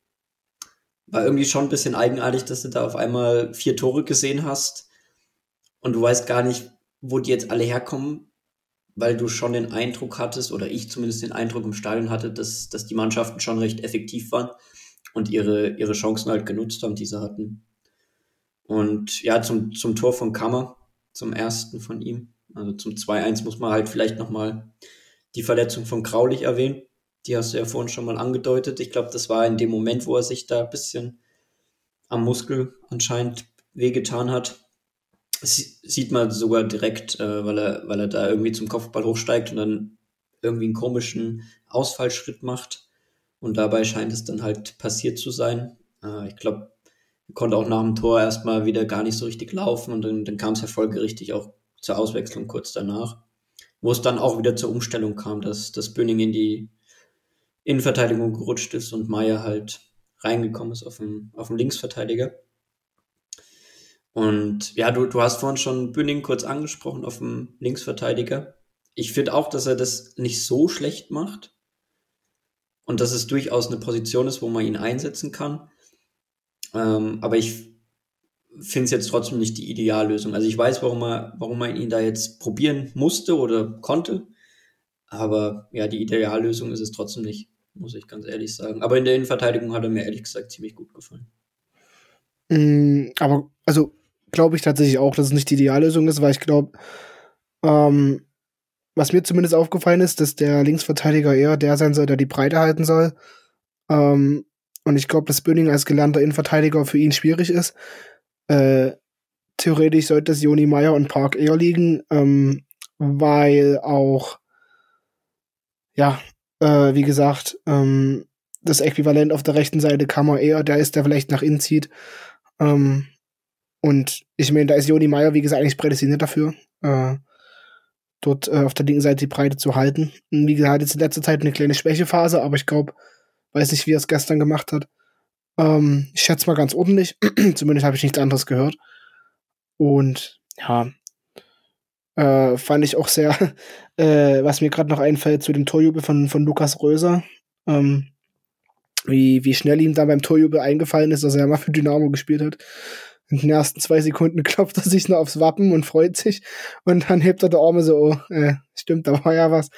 war irgendwie schon ein bisschen eigenartig, dass du da auf einmal vier Tore gesehen hast und du weißt gar nicht, wo die jetzt alle herkommen, weil du schon den Eindruck hattest, oder ich zumindest den Eindruck im Stadion hatte, dass, dass die Mannschaften schon recht effektiv waren und ihre, ihre Chancen halt genutzt haben, die sie hatten. Und ja, zum, zum Tor von Kammer, zum ersten von ihm. Also zum 2-1 muss man halt vielleicht nochmal die Verletzung von Graulich erwähnen. Die hast du ja vorhin schon mal angedeutet. Ich glaube, das war in dem Moment, wo er sich da ein bisschen am Muskel anscheinend wehgetan hat. Das sieht man sogar direkt, äh, weil, er, weil er da irgendwie zum Kopfball hochsteigt und dann irgendwie einen komischen Ausfallschritt macht. Und dabei scheint es dann halt passiert zu sein. Äh, ich glaube, er konnte auch nach dem Tor erstmal wieder gar nicht so richtig laufen und dann, dann kam es ja folgerichtig auch zur Auswechslung kurz danach, wo es dann auch wieder zur Umstellung kam, dass, dass Böning in die Innenverteidigung gerutscht ist und Meier halt reingekommen ist auf dem, auf dem Linksverteidiger. Und ja, du, du hast vorhin schon Bünning kurz angesprochen auf dem Linksverteidiger. Ich finde auch, dass er das nicht so schlecht macht. Und dass es durchaus eine Position ist, wo man ihn einsetzen kann. Ähm, aber ich finde es jetzt trotzdem nicht die Ideallösung. Also ich weiß, warum er, warum man ihn da jetzt probieren musste oder konnte. Aber ja, die Ideallösung ist es trotzdem nicht, muss ich ganz ehrlich sagen. Aber in der Innenverteidigung hat er mir ehrlich gesagt ziemlich gut gefallen. Mm, aber, also, glaube ich tatsächlich auch, dass es nicht die Ideallösung ist, weil ich glaube, ähm, was mir zumindest aufgefallen ist, dass der Linksverteidiger eher der sein soll, der die Breite halten soll. Ähm, und ich glaube, dass Böning als gelernter Innenverteidiger für ihn schwierig ist. Äh, theoretisch sollte es Joni Meyer und Park eher liegen, ähm, weil auch, ja, äh, wie gesagt, ähm, das Äquivalent auf der rechten Seite Kammer eher der ist, der vielleicht nach innen zieht. Ähm, und ich meine, da ist Joni Meyer, wie gesagt, eigentlich prädestiniert dafür, äh, dort äh, auf der linken Seite die Breite zu halten. Und wie gesagt, jetzt in letzter Zeit eine kleine Schwächephase, aber ich glaube, weiß nicht, wie er es gestern gemacht hat. Ähm, ich schätze mal ganz ordentlich. Zumindest habe ich nichts anderes gehört. Und ja, äh, fand ich auch sehr, äh, was mir gerade noch einfällt zu dem Torjubel von, von Lukas Röser. Ähm, wie, wie schnell ihm da beim Torjubel eingefallen ist, dass er mal für Dynamo gespielt hat. In den ersten zwei Sekunden klopft er sich nur aufs Wappen und freut sich. Und dann hebt er die Arme so, oh, äh, stimmt, da war ja was.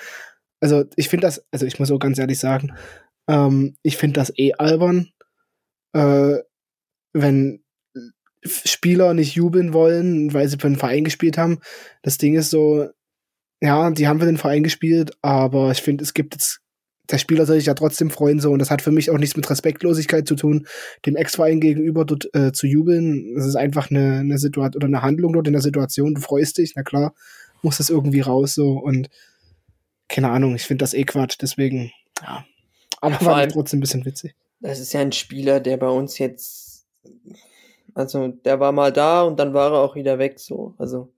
Also ich finde das, also ich muss auch ganz ehrlich sagen, ähm, ich finde das eh albern, äh, wenn Spieler nicht jubeln wollen, weil sie für den Verein gespielt haben. Das Ding ist so, ja, die haben für den Verein gespielt, aber ich finde, es gibt jetzt, der Spieler soll sich ja trotzdem freuen, so, und das hat für mich auch nichts mit Respektlosigkeit zu tun, dem Ex-Verein gegenüber dort äh, zu jubeln. Das ist einfach eine, eine Situation oder eine Handlung dort in der Situation, du freust dich, na klar, muss das irgendwie raus, so, und keine Ahnung, ich finde das eh Quatsch, deswegen, ja. Aber ja, war trotzdem ein bisschen witzig. Das ist ja ein Spieler, der bei uns jetzt, also der war mal da und dann war er auch wieder weg, so. Also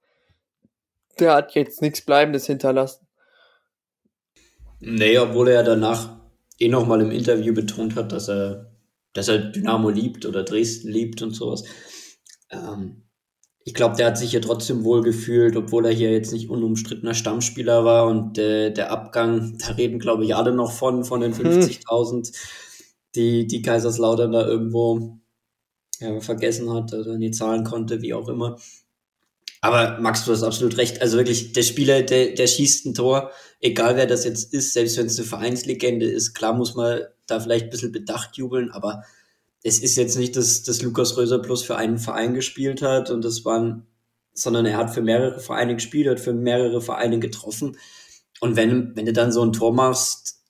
der hat jetzt nichts Bleibendes hinterlassen. Nee, obwohl er ja danach eh nochmal im Interview betont hat, dass er, dass er Dynamo liebt oder Dresden liebt und sowas. Ähm, ich glaube, der hat sich hier trotzdem wohl gefühlt, obwohl er hier jetzt nicht unumstrittener Stammspieler war und äh, der Abgang, da reden glaube ich alle noch von, von den 50.000. Hm die, die Kaiserslautern da irgendwo ja, vergessen hat oder nie zahlen konnte, wie auch immer. Aber Max, du hast absolut recht. Also wirklich, der Spieler, der, der schießt ein Tor, egal wer das jetzt ist, selbst wenn es eine Vereinslegende ist, klar muss man da vielleicht ein bisschen bedacht jubeln, aber es ist jetzt nicht, dass, dass Lukas Röser bloß für einen Verein gespielt hat und das waren, sondern er hat für mehrere Vereine gespielt, hat für mehrere Vereine getroffen. Und wenn, wenn du dann so ein Tor machst,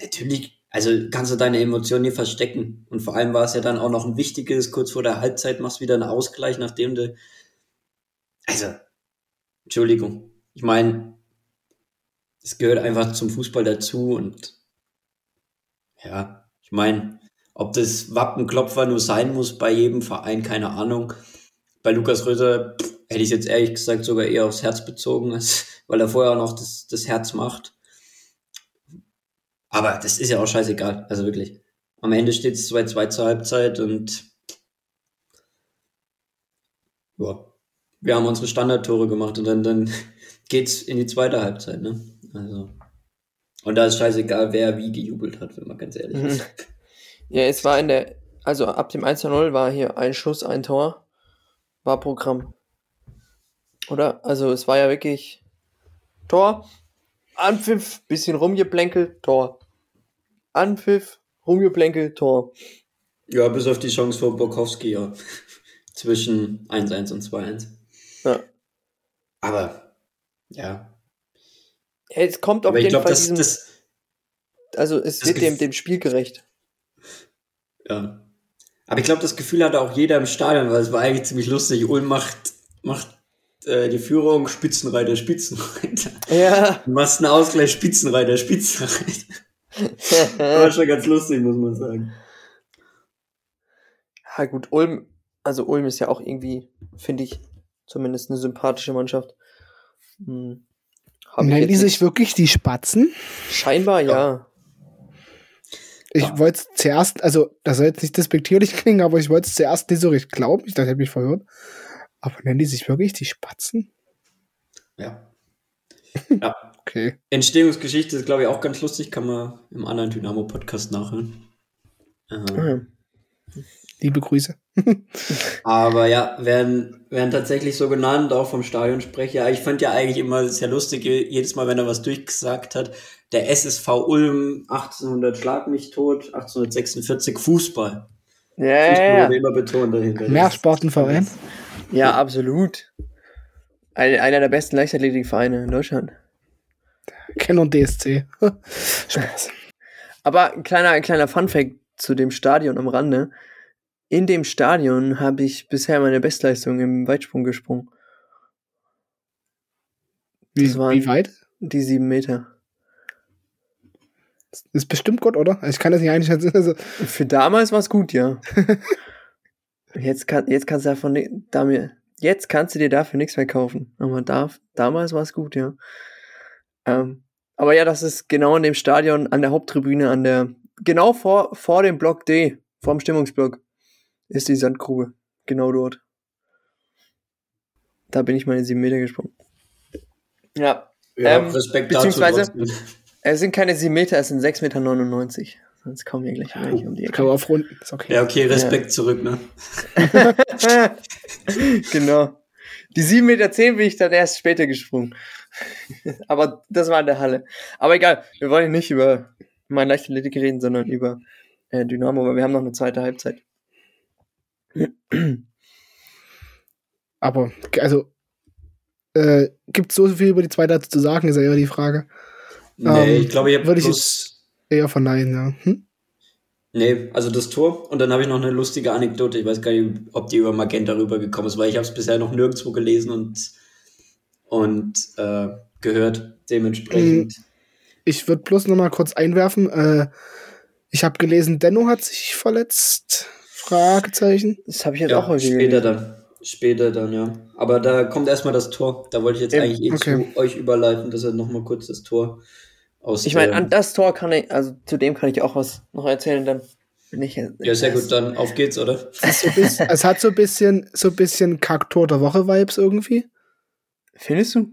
natürlich, also kannst du deine Emotionen nie verstecken. Und vor allem war es ja dann auch noch ein wichtiges, kurz vor der Halbzeit machst du wieder einen Ausgleich, nachdem du also, Entschuldigung. Ich meine, es gehört einfach zum Fußball dazu und ja, ich meine, ob das Wappenklopfer nur sein muss bei jedem Verein, keine Ahnung. Bei Lukas Röser hätte ich jetzt ehrlich gesagt sogar eher aufs Herz bezogen, weil er vorher auch noch das, das Herz macht. Aber das ist ja auch scheißegal, also wirklich. Am Ende steht es 2-2 zur Halbzeit und ja, wir haben unsere Standardtore gemacht und dann, dann geht's in die zweite Halbzeit, ne? Also. Und da ist scheißegal, wer wie gejubelt hat, wenn man ganz ehrlich Mhm. ist. Ja, es war in der, also ab dem 1-0 war hier ein Schuss, ein Tor, war Programm. Oder? Also es war ja wirklich Tor, Anpfiff, bisschen rumgeplänkelt, Tor. Anpfiff, rumgeplänkelt, Tor. Ja, bis auf die Chance vor Borkowski, ja. Zwischen 1-1 und 2-1. Ja. Aber, ja. Ja, Es kommt auf Aber jeden glaube, Fall das, diesem, das, also es wird dem, dem Spiel gerecht. ja. Aber ich glaube, das Gefühl hatte auch jeder im Stadion, weil es war eigentlich ziemlich lustig. Ulm macht, macht äh, die Führung, Spitzenreiter, Spitzenreiter. Ja. Du machst einen Ausgleich, Spitzenreiter, Spitzenreiter. War schon ganz lustig, muss man sagen. Ja, gut, Ulm, also Ulm ist ja auch irgendwie, finde ich, zumindest eine sympathische Mannschaft. Hm. Nennen die sich wirklich die Spatzen? Scheinbar ja. Ich Ja. wollte es zuerst, also das soll jetzt nicht despektierlich klingen, aber ich wollte es zuerst nicht so richtig glauben. Ich dachte, ich habe mich verhört. Aber nennen die sich wirklich die Spatzen? Ja. ja. Okay. Entstehungsgeschichte ist, glaube ich, auch ganz lustig, kann man im anderen Dynamo-Podcast nachhören. Ähm, Hm. Liebe Grüße. Aber ja, werden, werden tatsächlich so genannt, auch vom Stadionsprecher. Ich fand ja eigentlich immer sehr lustig, je- jedes Mal, wenn er was durchgesagt hat, der SSV Ulm 1800 Schlag mich tot, 1846 Fußball. Ja, ja, Fußball immer betont dahinter. Mehr Sportenverein. ja, absolut. Ein, einer der besten Leichtathletikvereine in Deutschland. Ken und DSC. Spaß. Aber ein kleiner, ein kleiner Funfact zu dem Stadion am Rande. In dem Stadion habe ich bisher meine Bestleistung im Weitsprung gesprungen. Wie, Das wie weit? Die sieben Meter. Ist bestimmt gut, oder? Ich kann das nicht einschätzen. Also, Für damals war es gut, ja. jetzt, kann, jetzt kannst du davon ni- da mir, jetzt kannst du dir dafür nichts mehr kaufen. Aber da, damals war es gut, ja. Ähm, aber ja, das ist genau in dem Stadion an der Haupttribüne, an der, genau vor, vor dem Block D, vorm Stimmungsblock, ist die Sandgrube. Genau dort. Da bin ich meine sieben Meter gesprungen. Ja, Ja, Ähm, Respekt beziehungsweise- dazu. es sind keine sieben Meter, es sind 6,99 Meter. Sonst kommen wir gleich Ja, gleich um die ich Ecke. kann auf Runden. Ist okay. Ja, okay, Respekt zurück, ne? genau. Die 7,10 Meter zehn bin ich dann erst später gesprungen. Aber das war in der Halle. Aber egal, wir wollen nicht über mein Leichtathletik reden, sondern über äh, Dynamo, weil wir haben noch eine zweite Halbzeit. Aber, also, äh, gibt es so viel über die zweite Halbzeit zu sagen, ist ja eher die Frage. Nee, Ähm, ich glaube, ich habe würde ich bloß... Eher verneinen, ja. Hm? Nee, also das Tor. Und dann habe ich noch eine lustige Anekdote. Ich weiß gar nicht, ob die über Magenta rübergekommen ist, weil ich habe es bisher noch nirgendwo gelesen und, und äh, gehört. Dementsprechend. Ich würde bloß noch mal kurz einwerfen. Äh, ich habe gelesen, Denno hat sich verletzt. Fragezeichen. Das habe ich jetzt Ja, auch heute später gelesen. dann. Später dann, ja. Aber da kommt erstmal das Tor. Da wollte ich jetzt Ähm, eigentlich eh okay. zu euch überleiten, dass er nochmal kurz das Tor aus Ich meine, an das Tor kann ich, also zu dem kann ich auch was noch erzählen, dann bin ich Ja, sehr gut, dann auf geht's, oder? So bis, es hat so ein bisschen, so ein bisschen Kacktor der Woche-Vibes irgendwie. Findest du?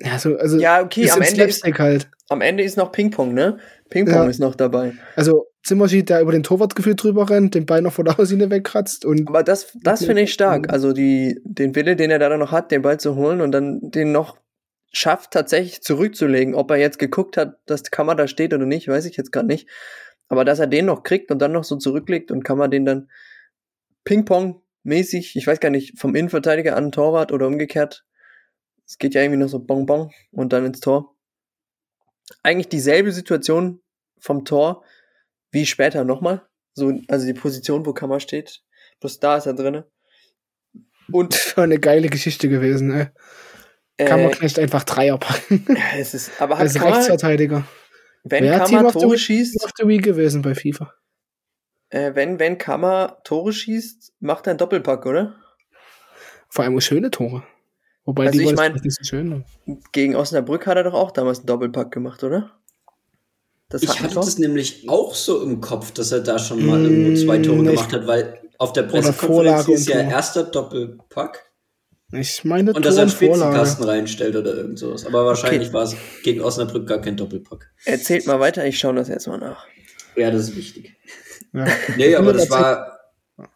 Ja, so, also Ja, okay, bisschen am Ende, ist, halt. am Ende ist noch Ping-Pong, ne? Ping-Pong Ja. ist noch dabei. Also Zimmerschied, der über den Torwart gefühlt drüber rennt, den Ball noch vor der Auslinie wegkratzt und. Aber das, das finde ich stark. Also die, den Wille, den er da noch hat, den Ball zu holen und dann den noch schafft, tatsächlich zurückzulegen. Ob er jetzt geguckt hat, dass Kammer da steht oder nicht, weiß ich jetzt gerade nicht. Aber dass er den noch kriegt und dann noch so zurücklegt und Kammer den dann Ping-Pong-mäßig, ich weiß gar nicht, vom Innenverteidiger an den Torwart oder umgekehrt. Es geht ja irgendwie noch so Bonbon und dann ins Tor. Eigentlich dieselbe Situation vom Tor wie später nochmal. So, also die Position, wo Kammer steht. Bloß da ist er drinne. Und das war eine geile Geschichte gewesen, ey. Äh, Kammerknecht einfach Dreier packen. Es ist, aber hat Als Kammer, Rechtsverteidiger. wenn Wer Kammer Tore Week- schießt, of the Week gewesen bei FIFA. äh, wenn, wenn Kammer Tore schießt, macht er einen Doppelpack, oder? Vor allem schöne Tore. Wobei Also die ich nicht so schön. Gegen Osnabrück hat er doch auch damals einen Doppelpack gemacht, oder? Das Ich hat hatte das nämlich auch so im Kopf, dass er da schon mal irgendwo Mm, zwei Tore nicht- gemacht hat, weil auf der Pressekonferenz und ja Tor. erster Doppelpack Ich meine, und dass er einen. Spitzenkasten reinstellt oder irgend sowas. Aber wahrscheinlich war es gegen Osnabrück gar kein Doppelpack. Erzählt mal weiter, ich schaue das jetzt mal nach. Ja, das ist wichtig. Ja. Nee, aber das war,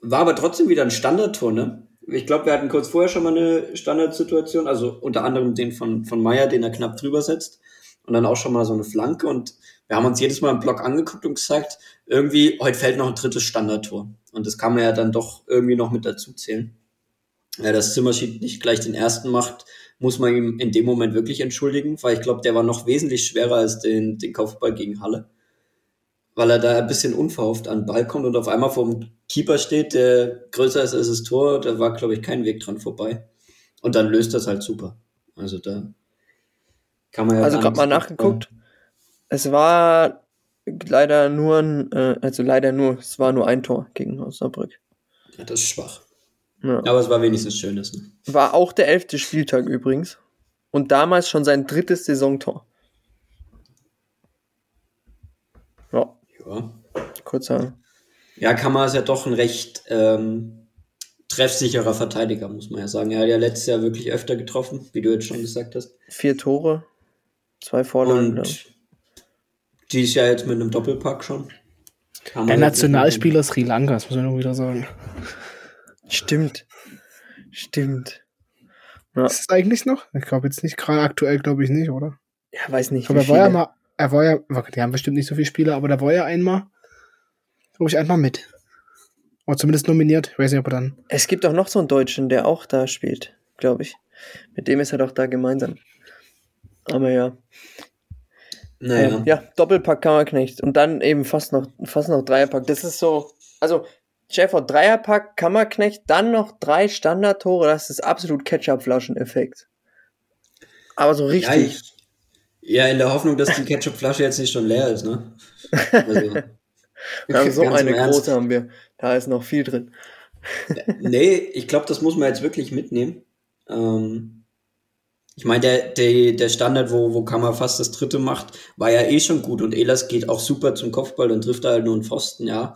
war aber trotzdem wieder ein Standardtor, ne? Ich glaube, wir hatten kurz vorher schon mal eine Standardsituation, also unter anderem den von, von Meier, den er knapp drüber setzt. Und dann auch schon mal so eine Flanke. Und wir haben uns jedes Mal im Block angeguckt und gesagt, irgendwie, heute fällt noch ein drittes Standardtor. Und das kann man ja dann doch irgendwie noch mit dazu zählen. Ja, dass Zimmerschied nicht gleich den ersten macht, muss man ihm in dem Moment wirklich entschuldigen, weil ich glaube, der war noch wesentlich schwerer als den, den Kopfball gegen Halle. Weil er da ein bisschen unverhofft an den Ball kommt und auf einmal vor dem Keeper steht, der größer ist als das Tor, da war, glaube ich, kein Weg dran vorbei. Und dann löst das halt super. Also da kann man ja Also gerade mal nachgeguckt. Es war leider nur ein, äh, also leider nur, es war nur ein Tor gegen Osnabrück. Ja, das ist schwach. Ja. Aber es war wenigstens Schönes. Ne? War auch der elfte Spieltag übrigens. Und damals schon sein drittes Saisontor. Ja, Ja. kurzer. Ja, Kammer ist ja doch ein recht ähm, treffsicherer Verteidiger, muss man ja sagen. Er hat ja letztes Jahr wirklich öfter getroffen, wie du jetzt schon gesagt hast. Vier Tore, zwei Vorlagen. Und die ist ja jetzt mit einem Doppelpack schon. Der Nationalspieler Sri Lanka, das muss man nur wieder sagen. Stimmt. Stimmt. Ist es eigentlich noch? Ich glaube jetzt nicht, gerade aktuell glaube ich nicht, oder? Ja, weiß nicht. Aber er war ja mal, er war ja, die haben bestimmt nicht so viele Spieler, aber da war ja einmal, glaube ich, einmal mit. Oder zumindest nominiert. Ich weiß nicht, ob er dann. Es gibt auch noch so einen Deutschen, der auch da spielt, glaube ich. Mit dem ist er doch da gemeinsam. Aber ja. Naja. Ähm, ja, Doppelpack Kammerknecht und dann eben fast noch, fast noch Dreierpack. Das ist so, also Schäfer Dreierpack, Kammerknecht, dann noch drei Standardtore, das ist absolut Ketchup-Flaschen-Effekt. Aber so Ja, richtig. ich, ja, in der Hoffnung, dass die Ketchupflasche jetzt nicht schon leer ist, ne? Also, wir haben so eine große haben wir. Da ist noch viel drin. Nee, ich glaube, das muss man jetzt wirklich mitnehmen. Ähm, ich meine, der, der, der Standard, wo, wo Kammer fast das dritte macht, war ja eh schon gut und Elas geht auch super zum Kopfball und trifft halt nur einen Pfosten, ja.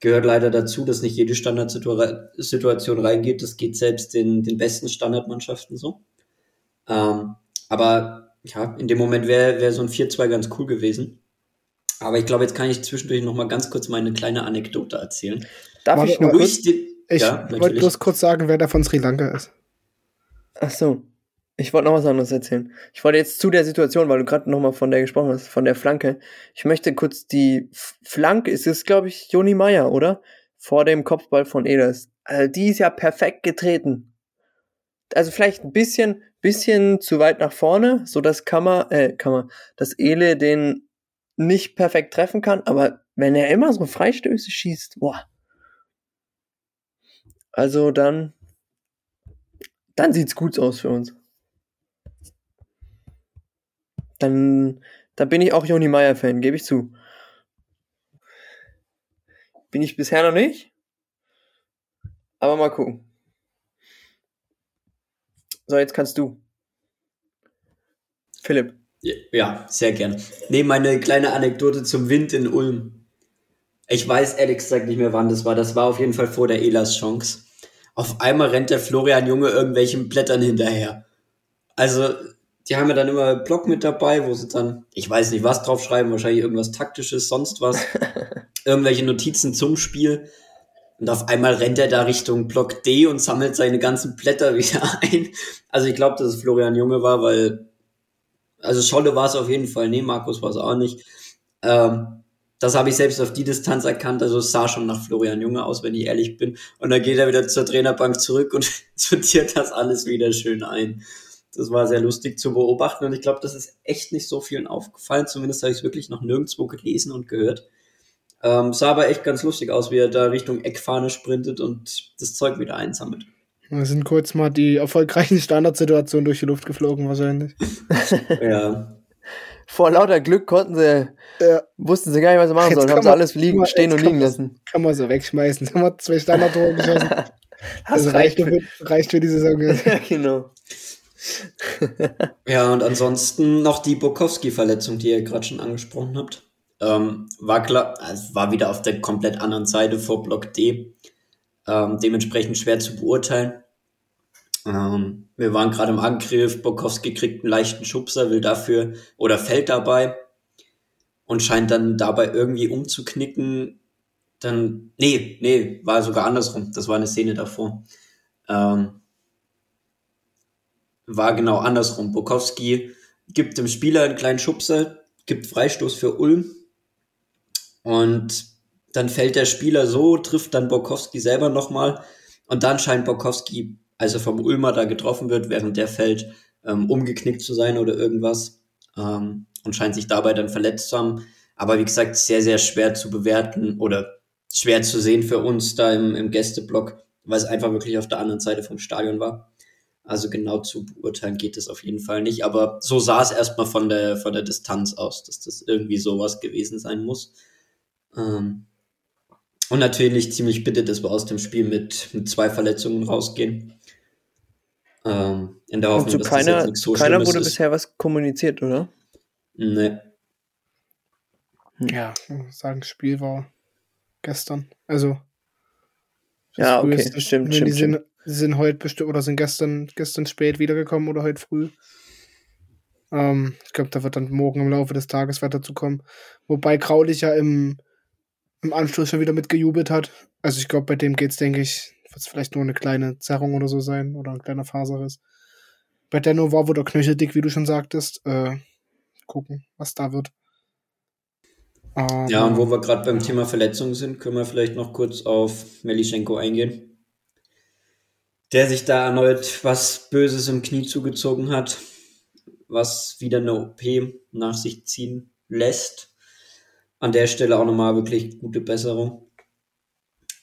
Gehört leider dazu, dass nicht jede Standardsituation reingeht. Das geht selbst den, den besten Standardmannschaften so. Ähm, aber ja, in dem Moment wäre wär so ein 4-2 ganz cool gewesen. Aber ich glaube, jetzt kann ich zwischendurch noch mal ganz kurz meine kleine Anekdote erzählen. Darf Warte, ich nur kurz? Ich ja, wollte bloß kurz sagen, wer da von Sri Lanka ist. Ach so. Ich wollte noch was anderes erzählen. Ich wollte jetzt zu der Situation, weil du gerade noch mal von der gesprochen hast, von der Flanke. Ich möchte kurz die Flanke, ist es glaube ich Joni Meier, oder? Vor dem Kopfball von Ehlers. Also die ist ja perfekt getreten. Also vielleicht ein bisschen, bisschen zu weit nach vorne, so dass Kammer, äh, Kammer, dass Ele den nicht perfekt treffen kann, aber wenn er immer so Freistöße schießt, boah. Also dann, dann sieht's gut aus für uns. Dann, dann bin ich auch Joni Meier Fan, gebe ich zu. Bin ich bisher noch nicht. Aber mal gucken. So, jetzt kannst du. Philipp. Ja, sehr gern. Nee, meine kleine Anekdote zum Wind in Ulm. Ich weiß ehrlich gesagt nicht mehr, wann das war. Das war auf jeden Fall vor der Elas Chance. Auf einmal rennt der Florian Junge irgendwelchen Blättern hinterher. Also, die haben ja dann immer einen Blog mit dabei, wo sie dann, ich weiß nicht, was draufschreiben, wahrscheinlich irgendwas taktisches, sonst was, irgendwelche Notizen zum Spiel. Und auf einmal rennt er da Richtung Block D und sammelt seine ganzen Blätter wieder ein. Also ich glaube, dass es Florian Junge war, weil, also Scholle war es auf jeden Fall, nee, Markus war es auch nicht. Ähm, das habe ich selbst auf die Distanz erkannt. Also es sah schon nach Florian Junge aus, wenn ich ehrlich bin. Und dann geht er wieder zur Trainerbank zurück und sortiert das alles wieder schön ein. Das war sehr lustig zu beobachten und ich glaube, das ist echt nicht so vielen aufgefallen. Zumindest habe ich es wirklich noch nirgendwo gelesen und gehört. Ähm, sah aber echt ganz lustig aus, wie er da Richtung Eckfahne sprintet und das Zeug wieder einsammelt. Wir sind kurz mal die erfolgreichen Standardsituationen durch die Luft geflogen, wahrscheinlich. ja. Vor lauter Glück konnten sie, Ja. wussten sie gar nicht, was sie machen Jetzt sollen. kann Haben sie man- alles liegen, jetzt stehen und liegen man- lassen. Kann man so wegschmeißen. Haben wir zwei Standardtore geschossen. Das Das reicht. reicht für, reicht für die Saison. Ja, genau. Ja, und ansonsten noch die Bukowski-Verletzung, die ihr gerade schon angesprochen habt. Ähm, war klar, also war wieder auf der komplett anderen Seite vor Block D. Ähm, dementsprechend schwer zu beurteilen. Ähm, wir waren gerade im Angriff, Bukowski kriegt einen leichten Schubser, will dafür oder fällt dabei und scheint dann dabei irgendwie umzuknicken. Dann, nee, nee, war sogar andersrum. Das war eine Szene davor. Ähm, war genau andersrum. Bukowski gibt dem Spieler einen kleinen Schubser, gibt Freistoß für Ulm und dann fällt der Spieler so, trifft dann Bukowski selber nochmal und dann scheint Bukowski, als er vom Ulmer da getroffen wird, während der fällt, ähm, umgeknickt zu sein oder irgendwas ähm, und scheint sich dabei dann verletzt zu haben. Aber wie gesagt, sehr, sehr schwer zu bewerten oder schwer zu sehen für uns da im, im Gästeblock, weil es einfach wirklich auf der anderen Seite vom Stadion war. Also genau zu beurteilen geht es auf jeden Fall nicht. Aber so sah es erstmal von der, von der Distanz aus, dass das irgendwie sowas gewesen sein muss. Ähm und natürlich ziemlich bitte, dass wir aus dem Spiel mit, mit zwei Verletzungen rausgehen. Ähm in der Und Hoffnung, zu dass das keiner, jetzt nichts so keiner wurde ist. bisher was kommuniziert, oder? Nee. Ja, ich muss sagen, das Spiel war gestern. Also. das Ja, okay, stimmt, wenn stimmt, Die sind, heute bestimmt oder sind gestern, gestern spät wiedergekommen oder heute früh. Ähm, ich glaube, da wird dann morgen im Laufe des Tages weiter zu kommen. Wobei Kraulich ja im, im Anschluss schon wieder mitgejubelt hat. Also ich glaube, bei dem geht's, denke ich, wird es vielleicht nur eine kleine Zerrung oder so sein oder ein kleiner Faserriss. Bei Denno war wohl der Knöchel dick, wie du schon sagtest. Äh, gucken, was da wird. Ja, und wo wir gerade beim Thema Verletzungen sind, können wir vielleicht noch kurz auf Melischenko eingehen. Der sich da erneut was Böses im Knie zugezogen hat, was wieder eine OP nach sich ziehen lässt. An der Stelle auch nochmal wirklich gute Besserung.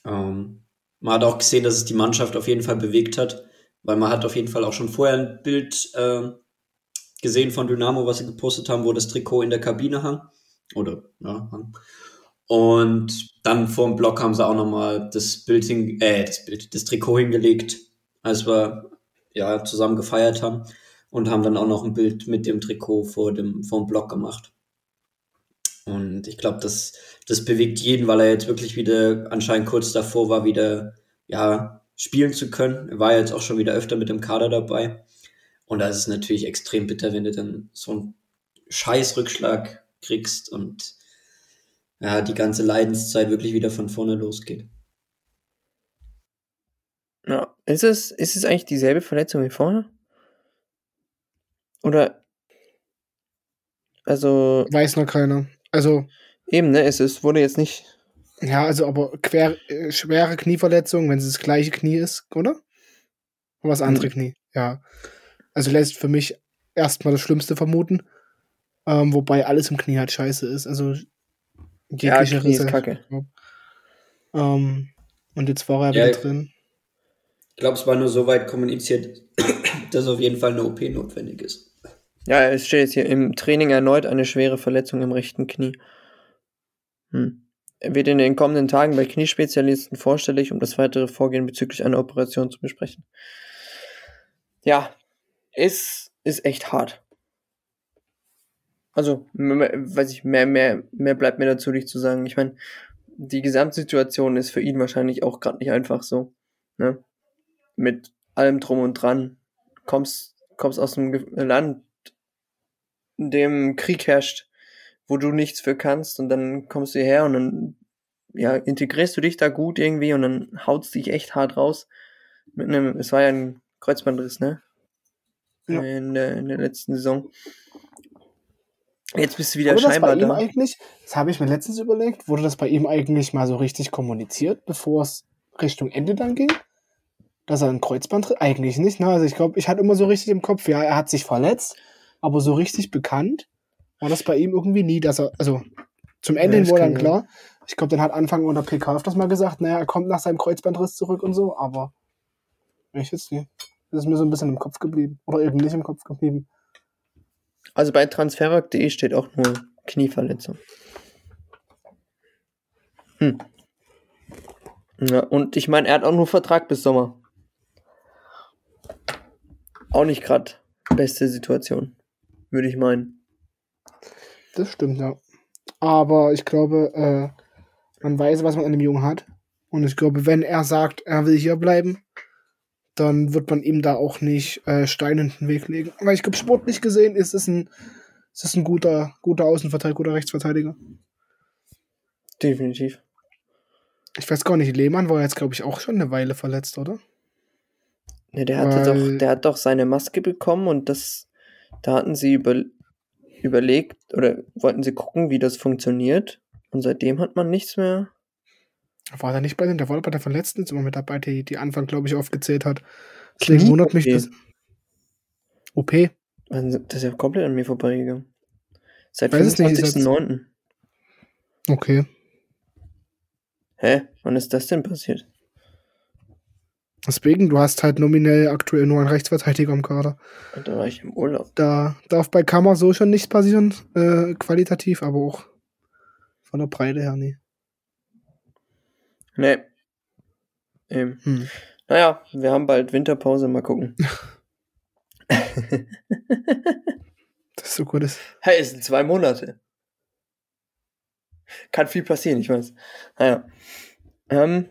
Ähm, man hat auch gesehen, dass es die Mannschaft auf jeden Fall bewegt hat, weil man hat auf jeden Fall auch schon vorher ein Bild äh, gesehen von Dynamo, was sie gepostet haben, wo das Trikot in der Kabine hang. Oder, ja, hang. Und dann vor dem Block haben sie auch nochmal das Bild, hin, äh, das Bild, das Trikot hingelegt, als wir ja zusammen gefeiert haben und haben dann auch noch ein Bild mit dem Trikot vor dem, vor dem Block gemacht. Und ich glaube, das, das bewegt jeden, weil er jetzt wirklich wieder anscheinend kurz davor war, wieder ja, spielen zu können. Er war jetzt auch schon wieder öfter mit dem Kader dabei. Und da ist es natürlich extrem bitter, wenn du dann so einen Scheißrückschlag kriegst und ja, die ganze Leidenszeit wirklich wieder von vorne losgeht. Ja. Ist es, ist es eigentlich dieselbe Verletzung wie vorher? Oder? Also, Weiß noch keiner. Also, eben, ne? Es, es wurde jetzt nicht. ja, also aber quer, äh, schwere Knieverletzung, wenn es das gleiche Knie ist, oder? Oder das andere Mhm. Knie, ja. Also lässt für mich erstmal das Schlimmste vermuten. Ähm, wobei alles im Knie halt scheiße ist. Also Ja, jegliche Knie ist Risse. kacke. Ähm, und jetzt war er Ja, wieder drin. Ich glaube, es war nur so weit kommuniziert, dass auf jeden Fall eine OP notwendig ist. Ja, es steht jetzt hier im Training erneut eine schwere Verletzung im rechten Knie. Hm. Er wird in den kommenden Tagen bei Kniespezialisten vorstellig, um das weitere Vorgehen bezüglich einer Operation zu besprechen. Ja, ist, ist echt hart. Also, mehr- weiß ich, mehr, mehr, mehr bleibt mir dazu nicht zu sagen. Ich meine, die Gesamtsituation ist für ihn wahrscheinlich auch gerade nicht einfach so. Ne? Mit allem drum und dran. Kommst, kommst aus einem Land, in dem Krieg herrscht, wo du nichts für kannst und dann kommst du hierher und dann ja, integrierst du dich da gut irgendwie und dann haut's dich echt hart raus. Mit einem, es war ja ein Kreuzbandriss, ne? Ja. In, der, in der letzten Saison. Jetzt bist du wieder Wurde das bei scheinbar ihm da. eigentlich, das habe ich mir letztens überlegt, wurde das bei ihm eigentlich mal so richtig kommuniziert, bevor es Richtung Ende dann ging? Dass er ein Kreuzband? Eigentlich nicht, ne? Also ich glaube, ich hatte immer so richtig im Kopf, ja, er hat sich verletzt, aber so richtig bekannt war das bei ihm irgendwie nie, dass er, also zum Ende Ja, wurde dann ja. klar. Ich glaube, dann hat Anfang unter PK öfters mal gesagt, naja, er kommt nach seinem Kreuzbandriss zurück und so, aber ich jetzt nicht. Das ist mir so ein bisschen im Kopf geblieben. Oder eben nicht im Kopf geblieben. Also bei transfermarkt.de steht auch nur Knieverletzung. Hm. Ja, und ich meine, er hat auch nur Vertrag bis Sommer. Auch nicht gerade beste Situation, würde ich meinen. Das stimmt, ja. Aber ich glaube, äh, man weiß, was man an dem Jungen hat. Und ich glaube, wenn er sagt, er will hier bleiben, dann wird man ihm da auch nicht äh, Steine in den Weg legen. Weil ich glaube, sportlich gesehen ist es ein, ist es ein guter, guter Außenverteidiger, guter Rechtsverteidiger. Definitiv. Ich weiß gar nicht, Lehmann war jetzt, glaube ich, auch schon eine Weile verletzt, oder? Ne, der hatte Weil- doch, der hat doch seine Maske bekommen und das, da hatten sie über, überlegt oder wollten sie gucken, wie das funktioniert. Und seitdem hat man nichts mehr. War der nicht bei den, der war bei der Verletzten jetzt immer mit dabei, die, die Anfang, glaube ich, aufgezählt hat. Deswegen wundert mich das. OP. Das ist ja komplett an mir vorbeigegangen. Seit Weiß es nicht, ist jetzt- 25.09. Okay. Hä? Wann ist das denn passiert? Deswegen, du hast halt nominell aktuell nur einen Rechtsverteidiger im Kader. Da war ich im Urlaub. Da darf bei Kammer so schon nichts passieren, äh, qualitativ, aber auch von der Breite her nie. Nee. Eben. Hm. Naja, wir haben bald Winterpause, mal gucken. Das ist so gut ist. hey, es sind zwei Monate. Kann viel passieren, ich weiß. Naja. Ähm,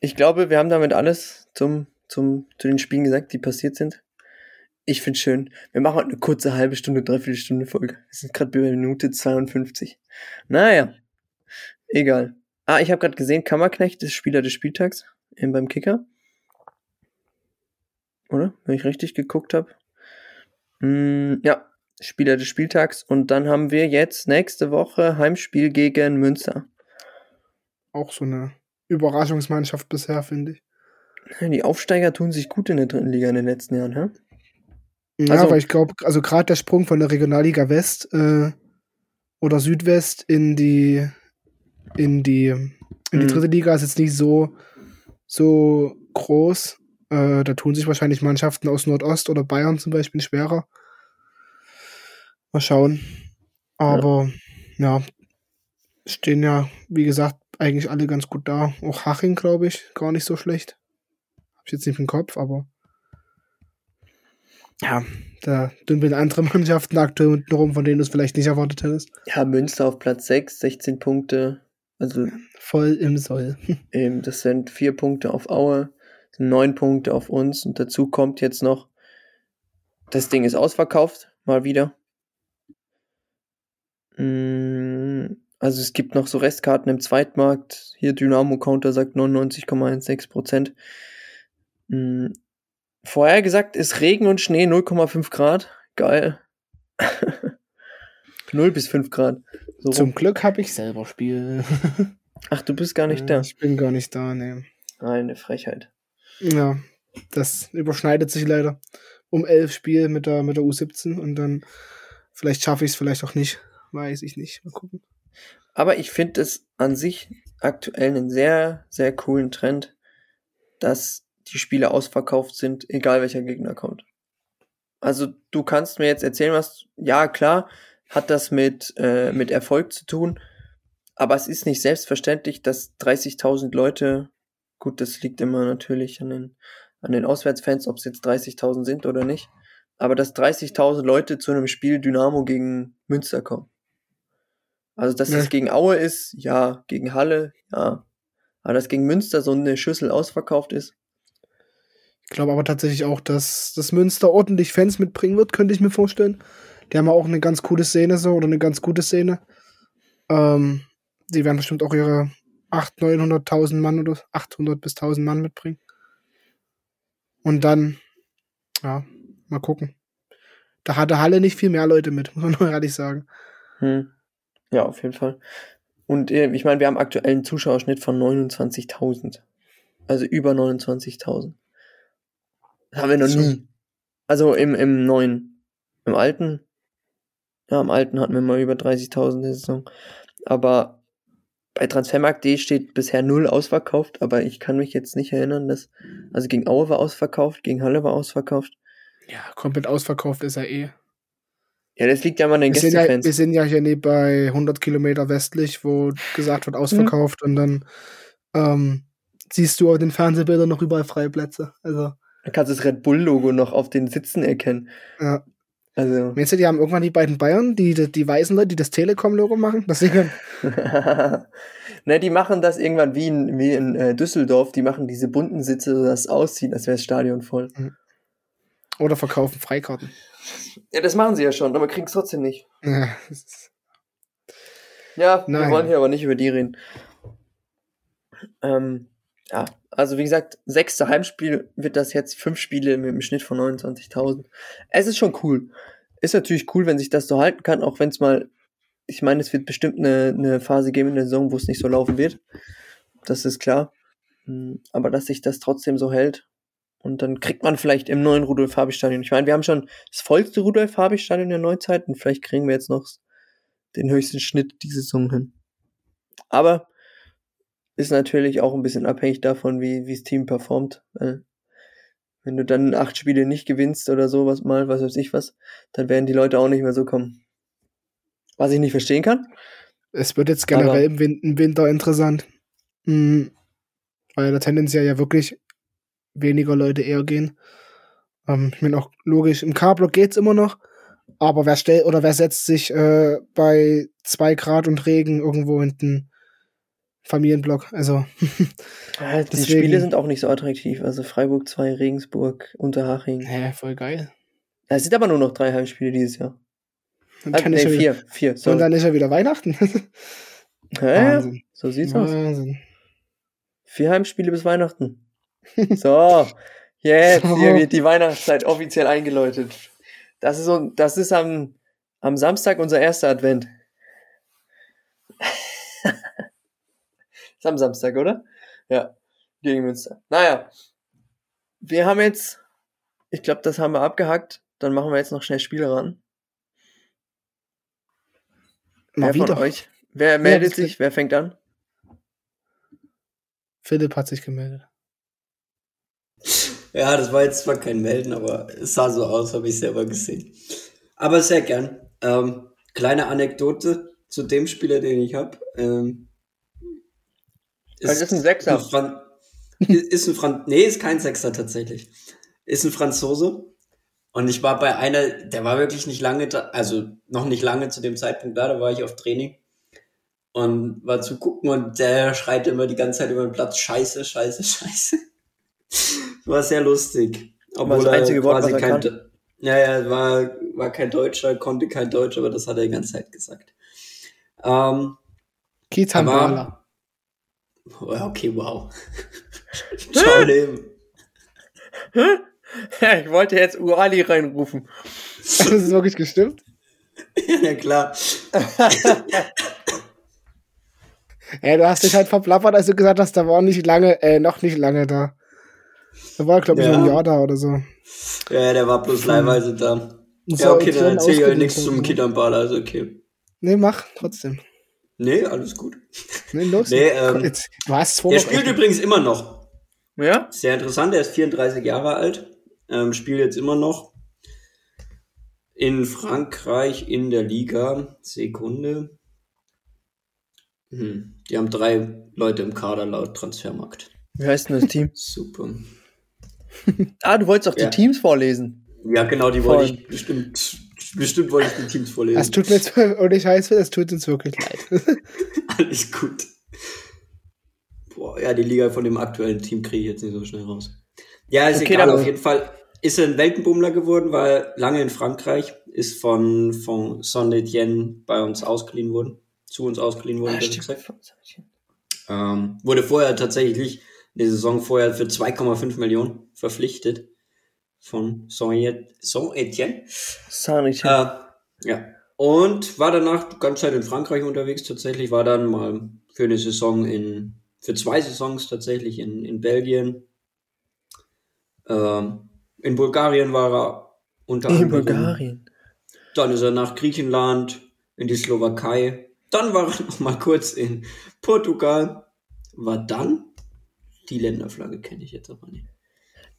ich glaube, wir haben damit alles zum, zum, zu den Spielen gesagt, die passiert sind. Ich finde schön. Wir machen heute eine kurze halbe Stunde, dreiviertel Stunde Folge. Wir sind gerade bei Minute 52. Naja. Egal. Ah, ich habe gerade gesehen, Kammerknecht ist Spieler des Spieltags ähm, beim Kicker. Oder? Wenn ich richtig geguckt habe. Mm, ja, Spieler des Spieltags. Und dann haben wir jetzt nächste Woche Heimspiel gegen Münster. Auch so eine Überraschungsmannschaft bisher, finde ich. Die Aufsteiger tun sich gut in der dritten Liga in den letzten Jahren, hä? Ja, Also- weil ich glaube, also gerade der Sprung von der Regionalliga West äh, oder Südwest in die in die in die Mhm. dritte Liga ist jetzt nicht so so groß. Äh, da tun sich wahrscheinlich Mannschaften aus Nordost oder Bayern zum Beispiel schwerer. Mal schauen. Aber ja, stehen ja, wie gesagt, eigentlich alle ganz gut da. Auch Haching, glaube ich, gar nicht so schlecht. Hab ich jetzt nicht im Kopf, aber ja, da dümpeln andere Mannschaften aktuell unten rum, von denen du es vielleicht nicht erwartet hättest. Ja, Münster auf Platz 6, 16 Punkte. Also Voll im Soll. eben, das sind vier Punkte auf Aue, neun Punkte auf uns. Und dazu kommt jetzt noch, das Ding ist ausverkauft, mal wieder. Mm, Also es gibt noch so Restkarten im Zweitmarkt. Hier Dynamo Counter sagt 99,16 Prozent. Mm, Vorher gesagt ist Regen und Schnee 0,5 Grad. Geil. 0 bis 5 Grad. So rum. Zum Glück habe ich selber Spiel. Ach, du bist gar nicht da. Ich bin gar nicht da, ne. Eine Frechheit. Ja, das überschneidet sich leider. Um elf Spiel mit der, mit der U17 und dann vielleicht schaffe ich es, vielleicht auch nicht. Weiß ich nicht. Mal gucken. Aber ich finde es an sich aktuell einen sehr, sehr coolen Trend, dass die Spiele ausverkauft sind, egal welcher Gegner kommt. Also du kannst mir jetzt erzählen, was, ja klar, hat das mit, äh, mit Erfolg zu tun, aber es ist nicht selbstverständlich, dass 30.000 Leute, gut, das liegt immer natürlich an den, an den Auswärtsfans, ob es jetzt 30.000 sind oder nicht, aber dass 30.000 Leute zu einem Spiel Dynamo gegen Münster kommen. Also, dass Ja. es gegen Aue ist, ja, gegen Halle, ja. Aber dass gegen Münster so eine Schüssel ausverkauft ist, Ich glaube aber tatsächlich auch, dass das Münster ordentlich Fans mitbringen wird, könnte ich mir vorstellen. Die haben auch eine ganz coole Szene so oder eine ganz gute Szene. Ähm, die werden bestimmt auch ihre 800.000, 900.000 Mann oder 800 bis 1000 Mann mitbringen. Und dann, ja, mal gucken. Da hatte Halle nicht viel mehr Leute mit, muss man ehrlich sagen. Hm. Ja, auf jeden Fall. Und äh, ich meine, wir haben aktuell einen Zuschauerschnitt von 29.000. Also über 29.000. Das haben wir noch So. nie. Also im, im neuen. Im alten. Ja, im alten hatten wir mal über 30.000 in der Saison. Aber bei Transfermarkt.de steht bisher null ausverkauft, aber ich kann mich jetzt nicht erinnern, dass. Also gegen Aue war ausverkauft, gegen Halle war ausverkauft. Ja, komplett ausverkauft ist er eh. Ja, das liegt ja mal an den sind ja, Gästefans. wir sind ja hier nie bei 100 Kilometer westlich, wo gesagt wird, ausverkauft und dann ähm, siehst du auf den Fernsehbildern noch überall freie Plätze. Also, Da kannst du das Red Bull-Logo noch auf den Sitzen erkennen. ja. Also. Meinst du, die haben irgendwann die beiden Bayern, die, die, die weißen Leute, die das Telekom-Logo machen? Das ne, die machen das irgendwann wie in, wie in äh, Düsseldorf. Die machen diese bunten Sitze, so dass es aussieht, als wäre das Stadion voll. oder verkaufen Freikarten. Ja, das machen sie ja schon, aber kriegen es trotzdem nicht. Ja, Ja, wir wollen hier aber nicht über die reden. Ähm, ja, also wie gesagt, sechste Heimspiel wird das jetzt fünf Spiele mit einem Schnitt von 29.000. Es ist schon cool. Ist natürlich cool, wenn sich das so halten kann, auch wenn es mal, ich meine, es wird bestimmt eine, eine Phase geben in der Saison, wo es nicht so laufen wird. Das ist klar. Hm, Aber dass sich das trotzdem so hält. Und dann kriegt man vielleicht im neuen Rudolf-Habich-Stadion. Ich meine, wir haben schon das vollste Rudolf-Habich-Stadion der Neuzeit und vielleicht kriegen wir jetzt noch den höchsten Schnitt diese Saison hin. Aber ist natürlich auch ein bisschen abhängig davon, wie das Team performt. Weil wenn du dann acht Spiele nicht gewinnst oder sowas mal, was weiß ich was, dann werden die Leute auch nicht mehr so kommen. Was ich nicht verstehen kann. Es wird jetzt generell im, im Winter interessant. Mhm. Weil da tendenziell ja wirklich weniger Leute eher gehen. Ähm, ich meine auch logisch, im K-Block geht's immer noch. Aber wer stellt oder wer setzt sich äh, bei zwei Grad und Regen irgendwo in den Familienblock? Also, Äh, Die Spiele sind auch nicht so attraktiv. Also Freiburg 2, Regensburg, Unterhaching. hä, voll geil. Es sind aber nur noch drei Heimspiele dieses Jahr. Dann Also, kann nee, ich ja wieder, vier, vier. und Sorry. dann ist ja wieder Weihnachten. Ja, ja, Wahnsinn. so sieht's aus. Wahnsinn. Vier Heimspiele bis Weihnachten. So, jetzt So. hier wird die Weihnachtszeit offiziell eingeläutet. Das ist, so, das ist am, am Samstag unser erster Advent. Ist am Samstag, oder? Ja, gegen Münster. Naja, wir haben jetzt, ich glaube, das haben wir abgehackt. Dann machen wir jetzt noch schnell Spiele ran. Mal wer wieder. von euch? Wer meldet das- sich? Wer fängt an? Philipp hat sich gemeldet. Ja, das war jetzt zwar kein Melden, aber es sah so aus, habe ich selber gesehen. Aber sehr gern. Ähm, kleine Anekdote zu dem Spieler, den ich habe. Ähm, Das ist ein Sechser. Ein Fran ist ein Fran nee, ist kein Sechser tatsächlich. Ist ein Franzose. Und ich war bei einer, der war wirklich nicht lange da, also noch nicht lange zu dem Zeitpunkt da, da war ich auf Training und war zu gucken und der schreit immer die ganze Zeit über den Platz, scheiße, scheiße, scheiße. War sehr lustig. das einzige Wort, was er kein, ja, ja, war, war kein Deutscher, konnte kein Deutsch, aber das hat er die ganze Zeit gesagt. Ähm, Kitan aber, Bala. Oh, ja, okay, wow. Ciao, Leben. Ja, ich wollte jetzt Urali reinrufen. Das ist wirklich gestimmt. ja, klar. Ey, du hast dich halt verplappert, als du gesagt hast, da war nicht lange, äh, noch nicht lange da. Da war, glaube ich, Ja. ein Jahr da oder so. Ja, der war bloß leihweise da. Und Ja, okay, dann erzähl ich euch nichts zum so. Kitanball, also okay. Nee, mach, trotzdem. Nee, alles gut. Nee, los. Nee, ähm, Jetzt, du hast es Der spielt übrigens immer noch. Ja? Sehr interessant, er ist 34 Jahre alt, ähm, spielt jetzt immer noch in Frankreich in der Liga. Sekunde. Hm. Die haben drei Leute im Kader laut Transfermarkt. Wie heißt denn das Team? Super. Ah, du wolltest doch Ja. die Teams vorlesen. Ja, genau, die Voll. wollte ich bestimmt, bestimmt wollte ich die Teams vorlesen. Es tut mir jetzt, und ich heiße, es tut uns wirklich leid. Alles gut. Boah, ja, die Liga von dem aktuellen Team kriege ich jetzt nicht so schnell raus. Ja, ist Okay, egal, auf jeden Fall ist er ein Weltenbummler geworden, weil lange in Frankreich ist von, von Saint-Etienne bei uns ausgeliehen worden. Zu uns ausgeliehen worden, Ah. Ähm, wurde vorher tatsächlich eine Saison vorher für 2,5 Millionen verpflichtet von Saint- Saint-Etienne. Sanich. Äh, ja. Und war danach die ganze Zeit in Frankreich unterwegs tatsächlich, war dann mal für eine Saison in, für zwei Saisons tatsächlich in, in Belgien. Ähm, in Bulgarien war er unter in anderem. Bulgarien. Dann ist er nach Griechenland, in die Slowakei. Dann war er noch mal kurz in Portugal. War dann die Länderflagge kenne ich jetzt aber nicht.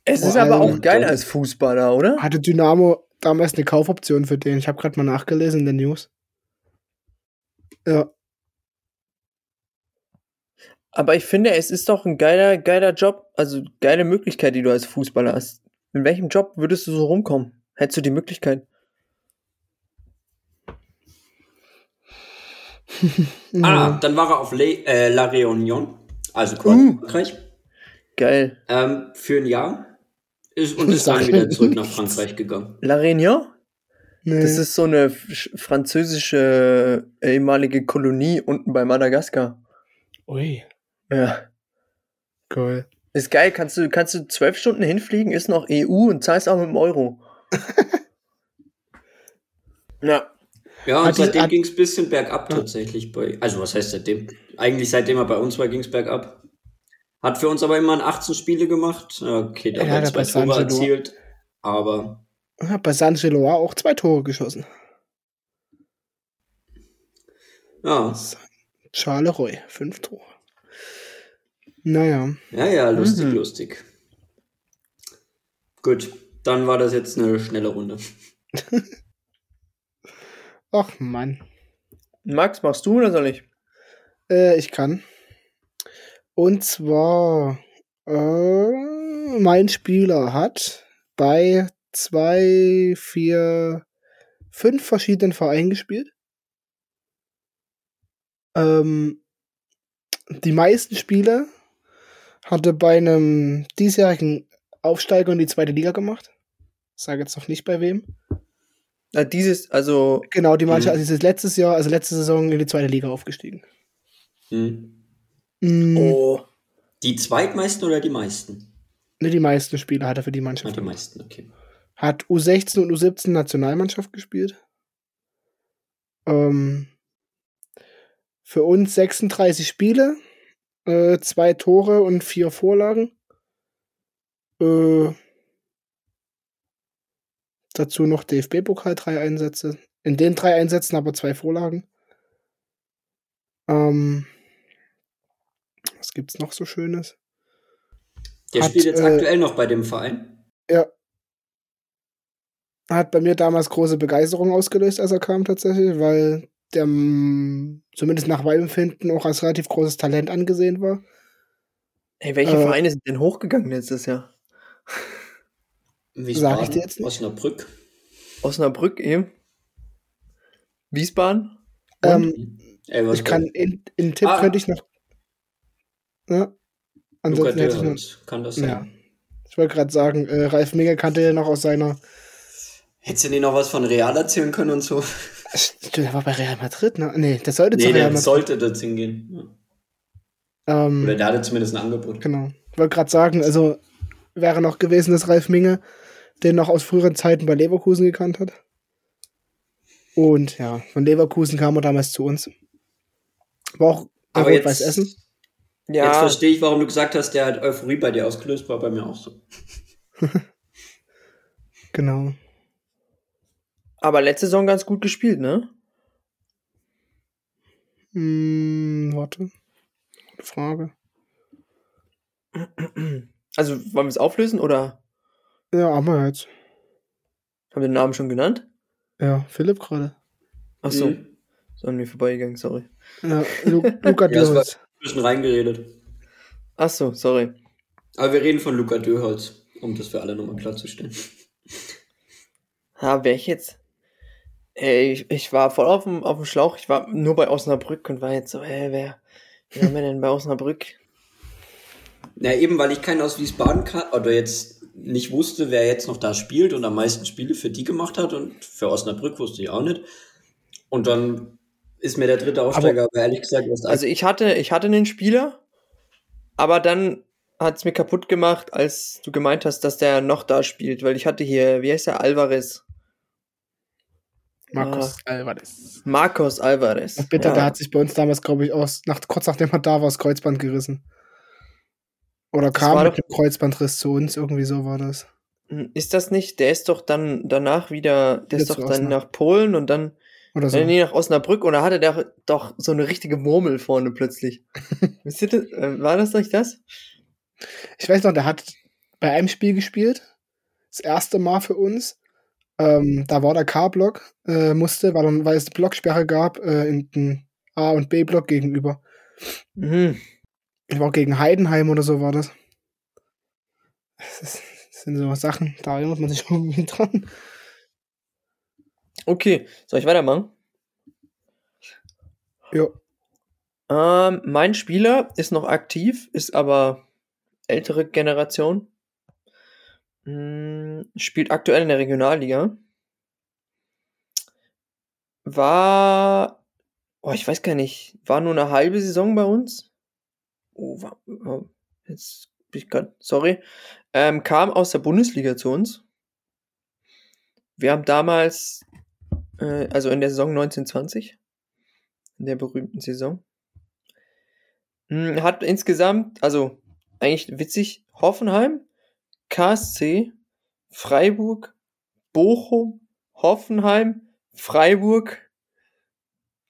Es Vor ist aber auch geil als Fußballer, oder? Hatte Dynamo damals eine Kaufoption für den? Ich habe gerade mal nachgelesen in den News. Ja, Aber ich finde, es ist doch ein geiler, geiler Job, also geile Möglichkeit, die du als Fußballer hast. In welchem Job würdest du so rumkommen? Hättest du die Möglichkeit? Ah, dann war er auf Le äh, La Réunion, also quasi Uh. Frankreich, Geil. ähm, für ein Jahr. Ist, und ist dann wieder zurück nach Frankreich gegangen. La Réunion? nee. Das ist so eine französische ehemalige Kolonie unten bei Madagaskar. Ui, Ja. cool. Ist geil, kannst du, kannst du zwölf Stunden hinfliegen, ist noch EU und zahlst auch mit dem Euro. ja. Ja, und Hat seitdem ging es ein bisschen bergab tatsächlich. Bei, also was heißt seitdem? Eigentlich seitdem er bei uns war, ging es bergab. Hat für uns aber immerhin 18 Spiele gemacht. Okay, Ja, dabei der zwei Tore erzielt. Aber Hat bei San Geloa auch zwei Tore geschossen. ja, Charleroi, fünf Tore. Naja, ja, ja, lustig, Mhm. lustig. Gut, dann war das jetzt eine schnelle Runde. ach Mann. Max, machst du oder soll ich? Äh, ich kann. Und zwar, äh, mein Spieler hat bei zwei, vier, fünf verschiedenen Vereinen gespielt. Ähm, die meisten Spiele hatte bei einem diesjährigen Aufsteiger in die zweite Liga gemacht. Sage jetzt noch nicht bei wem. Na, dieses, also, Genau, die Mannschaft Mhm. also ist letztes Jahr, also letzte Saison in die zweite Liga aufgestiegen. Hm. Mm, oh, Die zweitmeisten oder die meisten? Ne, die meisten Spiele hat er für die Mannschaft die gemacht. meisten, okay. Hat U16 und U17 Nationalmannschaft gespielt. Ähm, für uns 36 Spiele, äh, zwei Tore und vier Vorlagen. Äh, dazu noch DFB-Pokal, drei Einsätze. In den drei Einsätzen aber zwei Vorlagen. Ähm, was gibt's noch so Schönes? Der Hat, spielt jetzt äh, aktuell noch bei dem Verein. Ja. Hat bei mir damals große Begeisterung ausgelöst, als er kam tatsächlich, weil der mm, zumindest nach meinem Empfinden auch als relativ großes Talent angesehen war. ey, welche Äh, Vereine sind denn hochgegangen letztes Jahr? Wiesbaden, sag ich dir jetzt nicht. Osnabrück. Osnabrück eben. Wiesbaden? Ähm, Elversberg. ich kann in, in Tipp Ah. könnte ich noch. Luca Ansonsten noch. Dörrholz, kann das sein? Ja. Ich wollte gerade sagen, äh, Ralf Minge kannte ja noch aus seiner. Hättest du dir noch was von Real erzählen können und so? Stimmt, Der war bei Real Madrid, ne? Nee, der sollte zu Nee, Real der Madrid. sollte dorthin gehen. Ja. ähm, Oder der hatte zumindest ein Angebot. Genau. Ich wollte gerade sagen, also wäre noch gewesen, dass Ralf Minge den noch aus früheren Zeiten bei Leverkusen gekannt hat. Und ja, von Leverkusen kam er damals zu uns. War auch Aber jetzt, Essen. Jetzt Ja, verstehe ich, warum du gesagt hast, der hat Euphorie bei dir ausgelöst, war bei mir auch so. Genau. aber letzte Saison ganz gut gespielt, ne? Hm, warte. Gute Frage. Also, wollen wir es auflösen oder Ja, aber jetzt. haben wir den Namen schon genannt? Ja, Philipp gerade. Ach so, Mhm. ist an mir vorbeigegangen, sorry. Ja, Lu Luca Ja, bisschen reingeredet. Ach so, sorry. Aber wir reden von Luca Dörholz, um das für alle nochmal klarzustellen. Ha, wer ich jetzt? Ey, ich, ich war voll auf dem, auf dem Schlauch. Ich war nur bei Osnabrück und war jetzt so, hä, wer, wer haben wir denn bei Osnabrück? Na, eben, weil ich keinen aus Wiesbaden kann, oder jetzt nicht wusste, wer jetzt noch da spielt und am meisten Spiele für die gemacht hat und für Osnabrück wusste ich auch nicht. Und dann ist mir der dritte Aufsteiger, aber, aber ehrlich gesagt, was Also ich hatte, ich hatte einen Spieler, aber dann hat es mir kaputt gemacht, als du gemeint hast, dass der noch da spielt, weil ich hatte hier, wie heißt der, Alvarez. Marcos ah, Alvarez. Marcos Alvarez. Ach bitte, ja. der hat sich bei uns damals, glaube ich, aus, nach, kurz nachdem er da war, das Kreuzband gerissen. Oder das kam mit dem Kreuzbandriss zu uns, irgendwie so war das. Hm, ist das nicht, der ist doch dann danach wieder, der ist doch dann nach Polen und dann oder so. Nee, nach Osnabrück und da hatte der doch so eine richtige Murmel vorne plötzlich. Wisst ihr das? Äh, war das nicht das? Ich weiß noch, der hat bei einem Spiel gespielt. Das erste Mal für uns. Ähm, da war der K-Block, äh, musste, weil, dann, weil es Blocksperre gab, äh, in den A- und B-Block gegenüber. Mhm. Ich war gegen Heidenheim oder so war das. Das, ist, das sind so Sachen, da erinnert man sich irgendwie dran. Okay, soll ich weitermachen? Ja. Ähm, mein Spieler ist noch aktiv, ist aber ältere Generation. Hm, spielt aktuell in der Regionalliga. War, oh, ich weiß gar nicht, war nur eine halbe Saison bei uns. Oh, war, oh, jetzt bin ich gerade, sorry. Ähm, kam aus der Bundesliga zu uns. Wir haben damals äh, also in der Saison 1920, in der berühmten Saison. Hm, hat insgesamt, also eigentlich witzig, Hoffenheim, KSC, Freiburg, Bochum, Hoffenheim, Freiburg,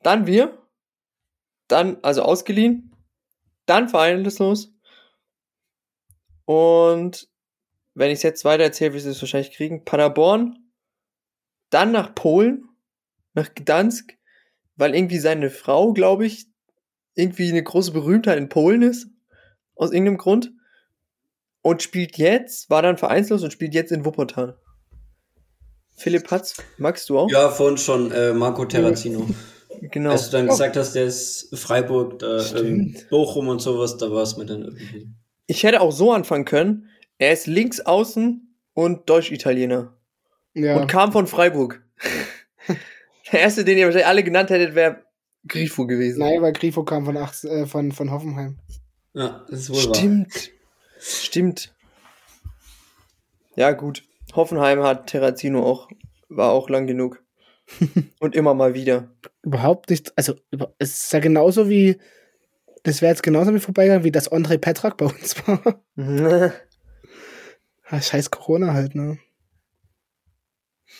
dann wir, dann, also ausgeliehen, dann vereinigungslos. Und wenn ich es jetzt weiter erzähle, wirst du es wahrscheinlich kriegen, Paderborn, dann nach Polen, nach Gdansk, weil irgendwie seine Frau, glaube ich, irgendwie eine große Berühmtheit in Polen ist. Aus irgendeinem Grund. Und spielt jetzt, war dann vereinslos und spielt jetzt in Wuppertal. Philipp Hatz, magst du auch? Ja, vorhin schon äh, Marco Terrazino. Genau. Als du dann oh. gesagt hast, der ist Freiburg, da, ähm, Bochum und sowas, da war es mir dann irgendwie. Ich hätte auch so anfangen können. Er ist links außen und Deutsch-Italiener. Ja. Und kam von Freiburg. Der erste, den ihr wahrscheinlich alle genannt hättet, wäre Grifo gewesen. Nein, weil Grifo kam von, Ach äh, von, von Hoffenheim. Ja, das ist wohl Stimmt. Wahr. Stimmt. Ja, gut. Hoffenheim hat Terrazino auch, war auch lang genug. Und immer mal wieder. Überhaupt nicht. Also, es ist ja genauso wie. Das wäre jetzt genauso wie vorbeigegangen, wie das André Petrak bei uns war. Scheiß Corona halt, ne?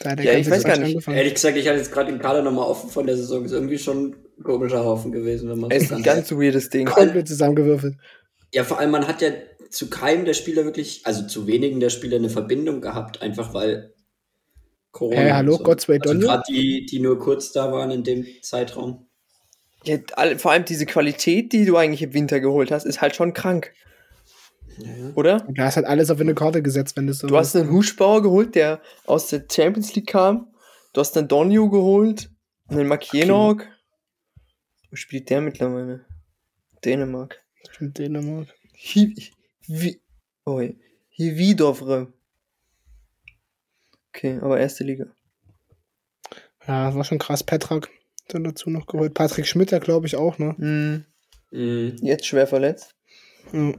Ja, ich weiß gar nicht. Angefangen. Ehrlich gesagt, ich hatte jetzt gerade den Kader nochmal offen von der Saison. Ist irgendwie schon ein komischer Haufen gewesen, wenn man Es ist ein ganz weirdes Ding. Komplett zusammengewürfelt. Ja, vor allem, man hat ja zu keinem der Spieler wirklich, also zu wenigen der Spieler eine Verbindung gehabt, einfach weil Corona. Hey, hallo, so. Gott, also Gerade die, die nur kurz da waren in dem Zeitraum. Ja, vor allem diese Qualität, die du eigentlich im Winter geholt hast, ist halt schon krank. Ja. Oder? Du hast halt alles auf eine Karte gesetzt, wenn das so Du hast einen Huschbauer geholt, der aus der Champions League kam. Du hast einen Donio geholt, einen Makienok. Okay. Wo spielt der mittlerweile? Dänemark. Stimmt, Dänemark. Hi, oh, Hividovre. Okay, aber erste Liga. Ja, das war schon krass. Petrak dann dazu noch geholt. Patrick Schmidt, ja, glaube ich, auch, ne? Mhm. Mhm. Jetzt schwer verletzt. Mhm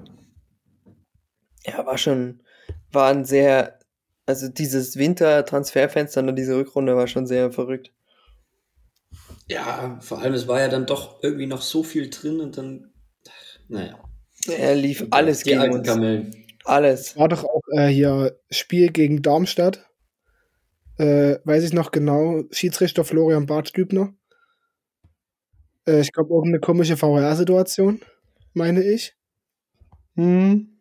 ja, war schon, war ein sehr, also dieses Winter-Transferfenster und diese Rückrunde war schon sehr verrückt. Ja, vor allem, es war ja dann doch irgendwie noch so viel drin und dann, naja. Er lief alles die gegen uns. Kamellen. Alles. War doch auch äh, hier Spiel gegen Darmstadt. Äh, weiß ich noch genau. Schiedsrichter Florian Bartstübner. Äh, ich glaube, irgendeine komische VR-Situation, meine ich. Hm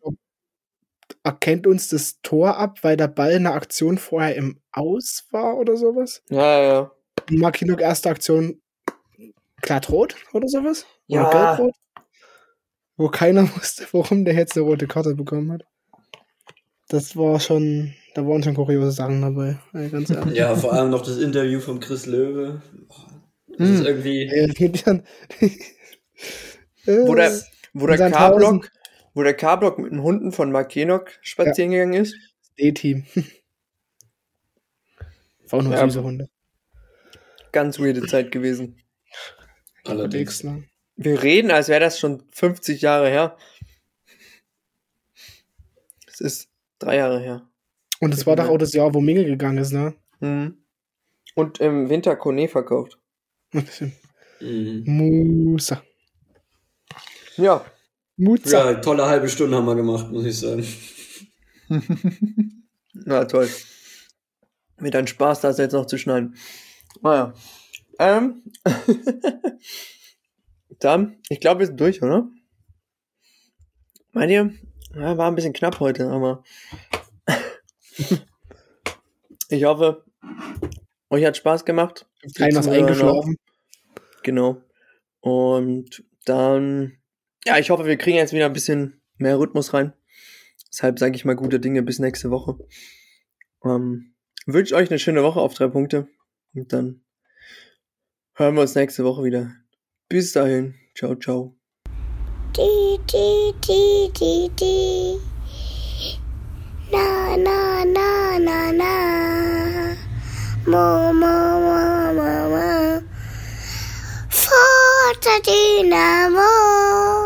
erkennt uns das Tor ab, weil der Ball in der Aktion vorher im Aus war oder sowas. Ja, ja. Makinok erste Aktion glattrot oder sowas. Ja. Oder gelbrot. Wo keiner wusste, warum der jetzt eine rote Karte bekommen hat. Das war schon, da waren schon kuriose Sachen dabei, ganz ehrlich. Ja, vor allem noch das Interview von Chris Löwe. Das hm. ist irgendwie. Ja, wo der, wo der K-Block wo der K-Block mit den Hunden von Mark Kenok spazieren ja. gegangen ist. D-Team. War auch nur Ja. süße Hunde. Ganz weirde Zeit gewesen. Allerdings. Ne? Wir reden, als wäre das schon 50 Jahre her. Es ist drei Jahre her. Und es war doch auch das Jahr, wo Minge gegangen ist, ne? Mhm. Und im Winter Kone verkauft. Mhm. Musa. Ja. Musa. Ja, tolle halbe Stunde haben wir gemacht, muss ich sagen. Na toll. Mit ein Spaß, das jetzt noch zu schneiden. Naja. Ähm. Dann, ich glaube, wir sind durch, oder? Meint ihr? Ja, war ein bisschen knapp heute, aber. ich hoffe, euch hat Spaß gemacht. Keiner ist eingeschlafen. Genau. Und dann, ja, ich hoffe, wir kriegen jetzt wieder ein bisschen mehr Rhythmus rein. Deshalb sage ich mal gute Dinge bis nächste Woche. Ähm, wünsche euch eine schöne Woche auf drei Punkte. Und dann hören wir uns nächste Woche wieder. Bis dahin. Ciao, ciao. Di, di, di, di, di. Na, na, na, na, na. Mo, mo, mo, mo, mo. Forza Dynamo.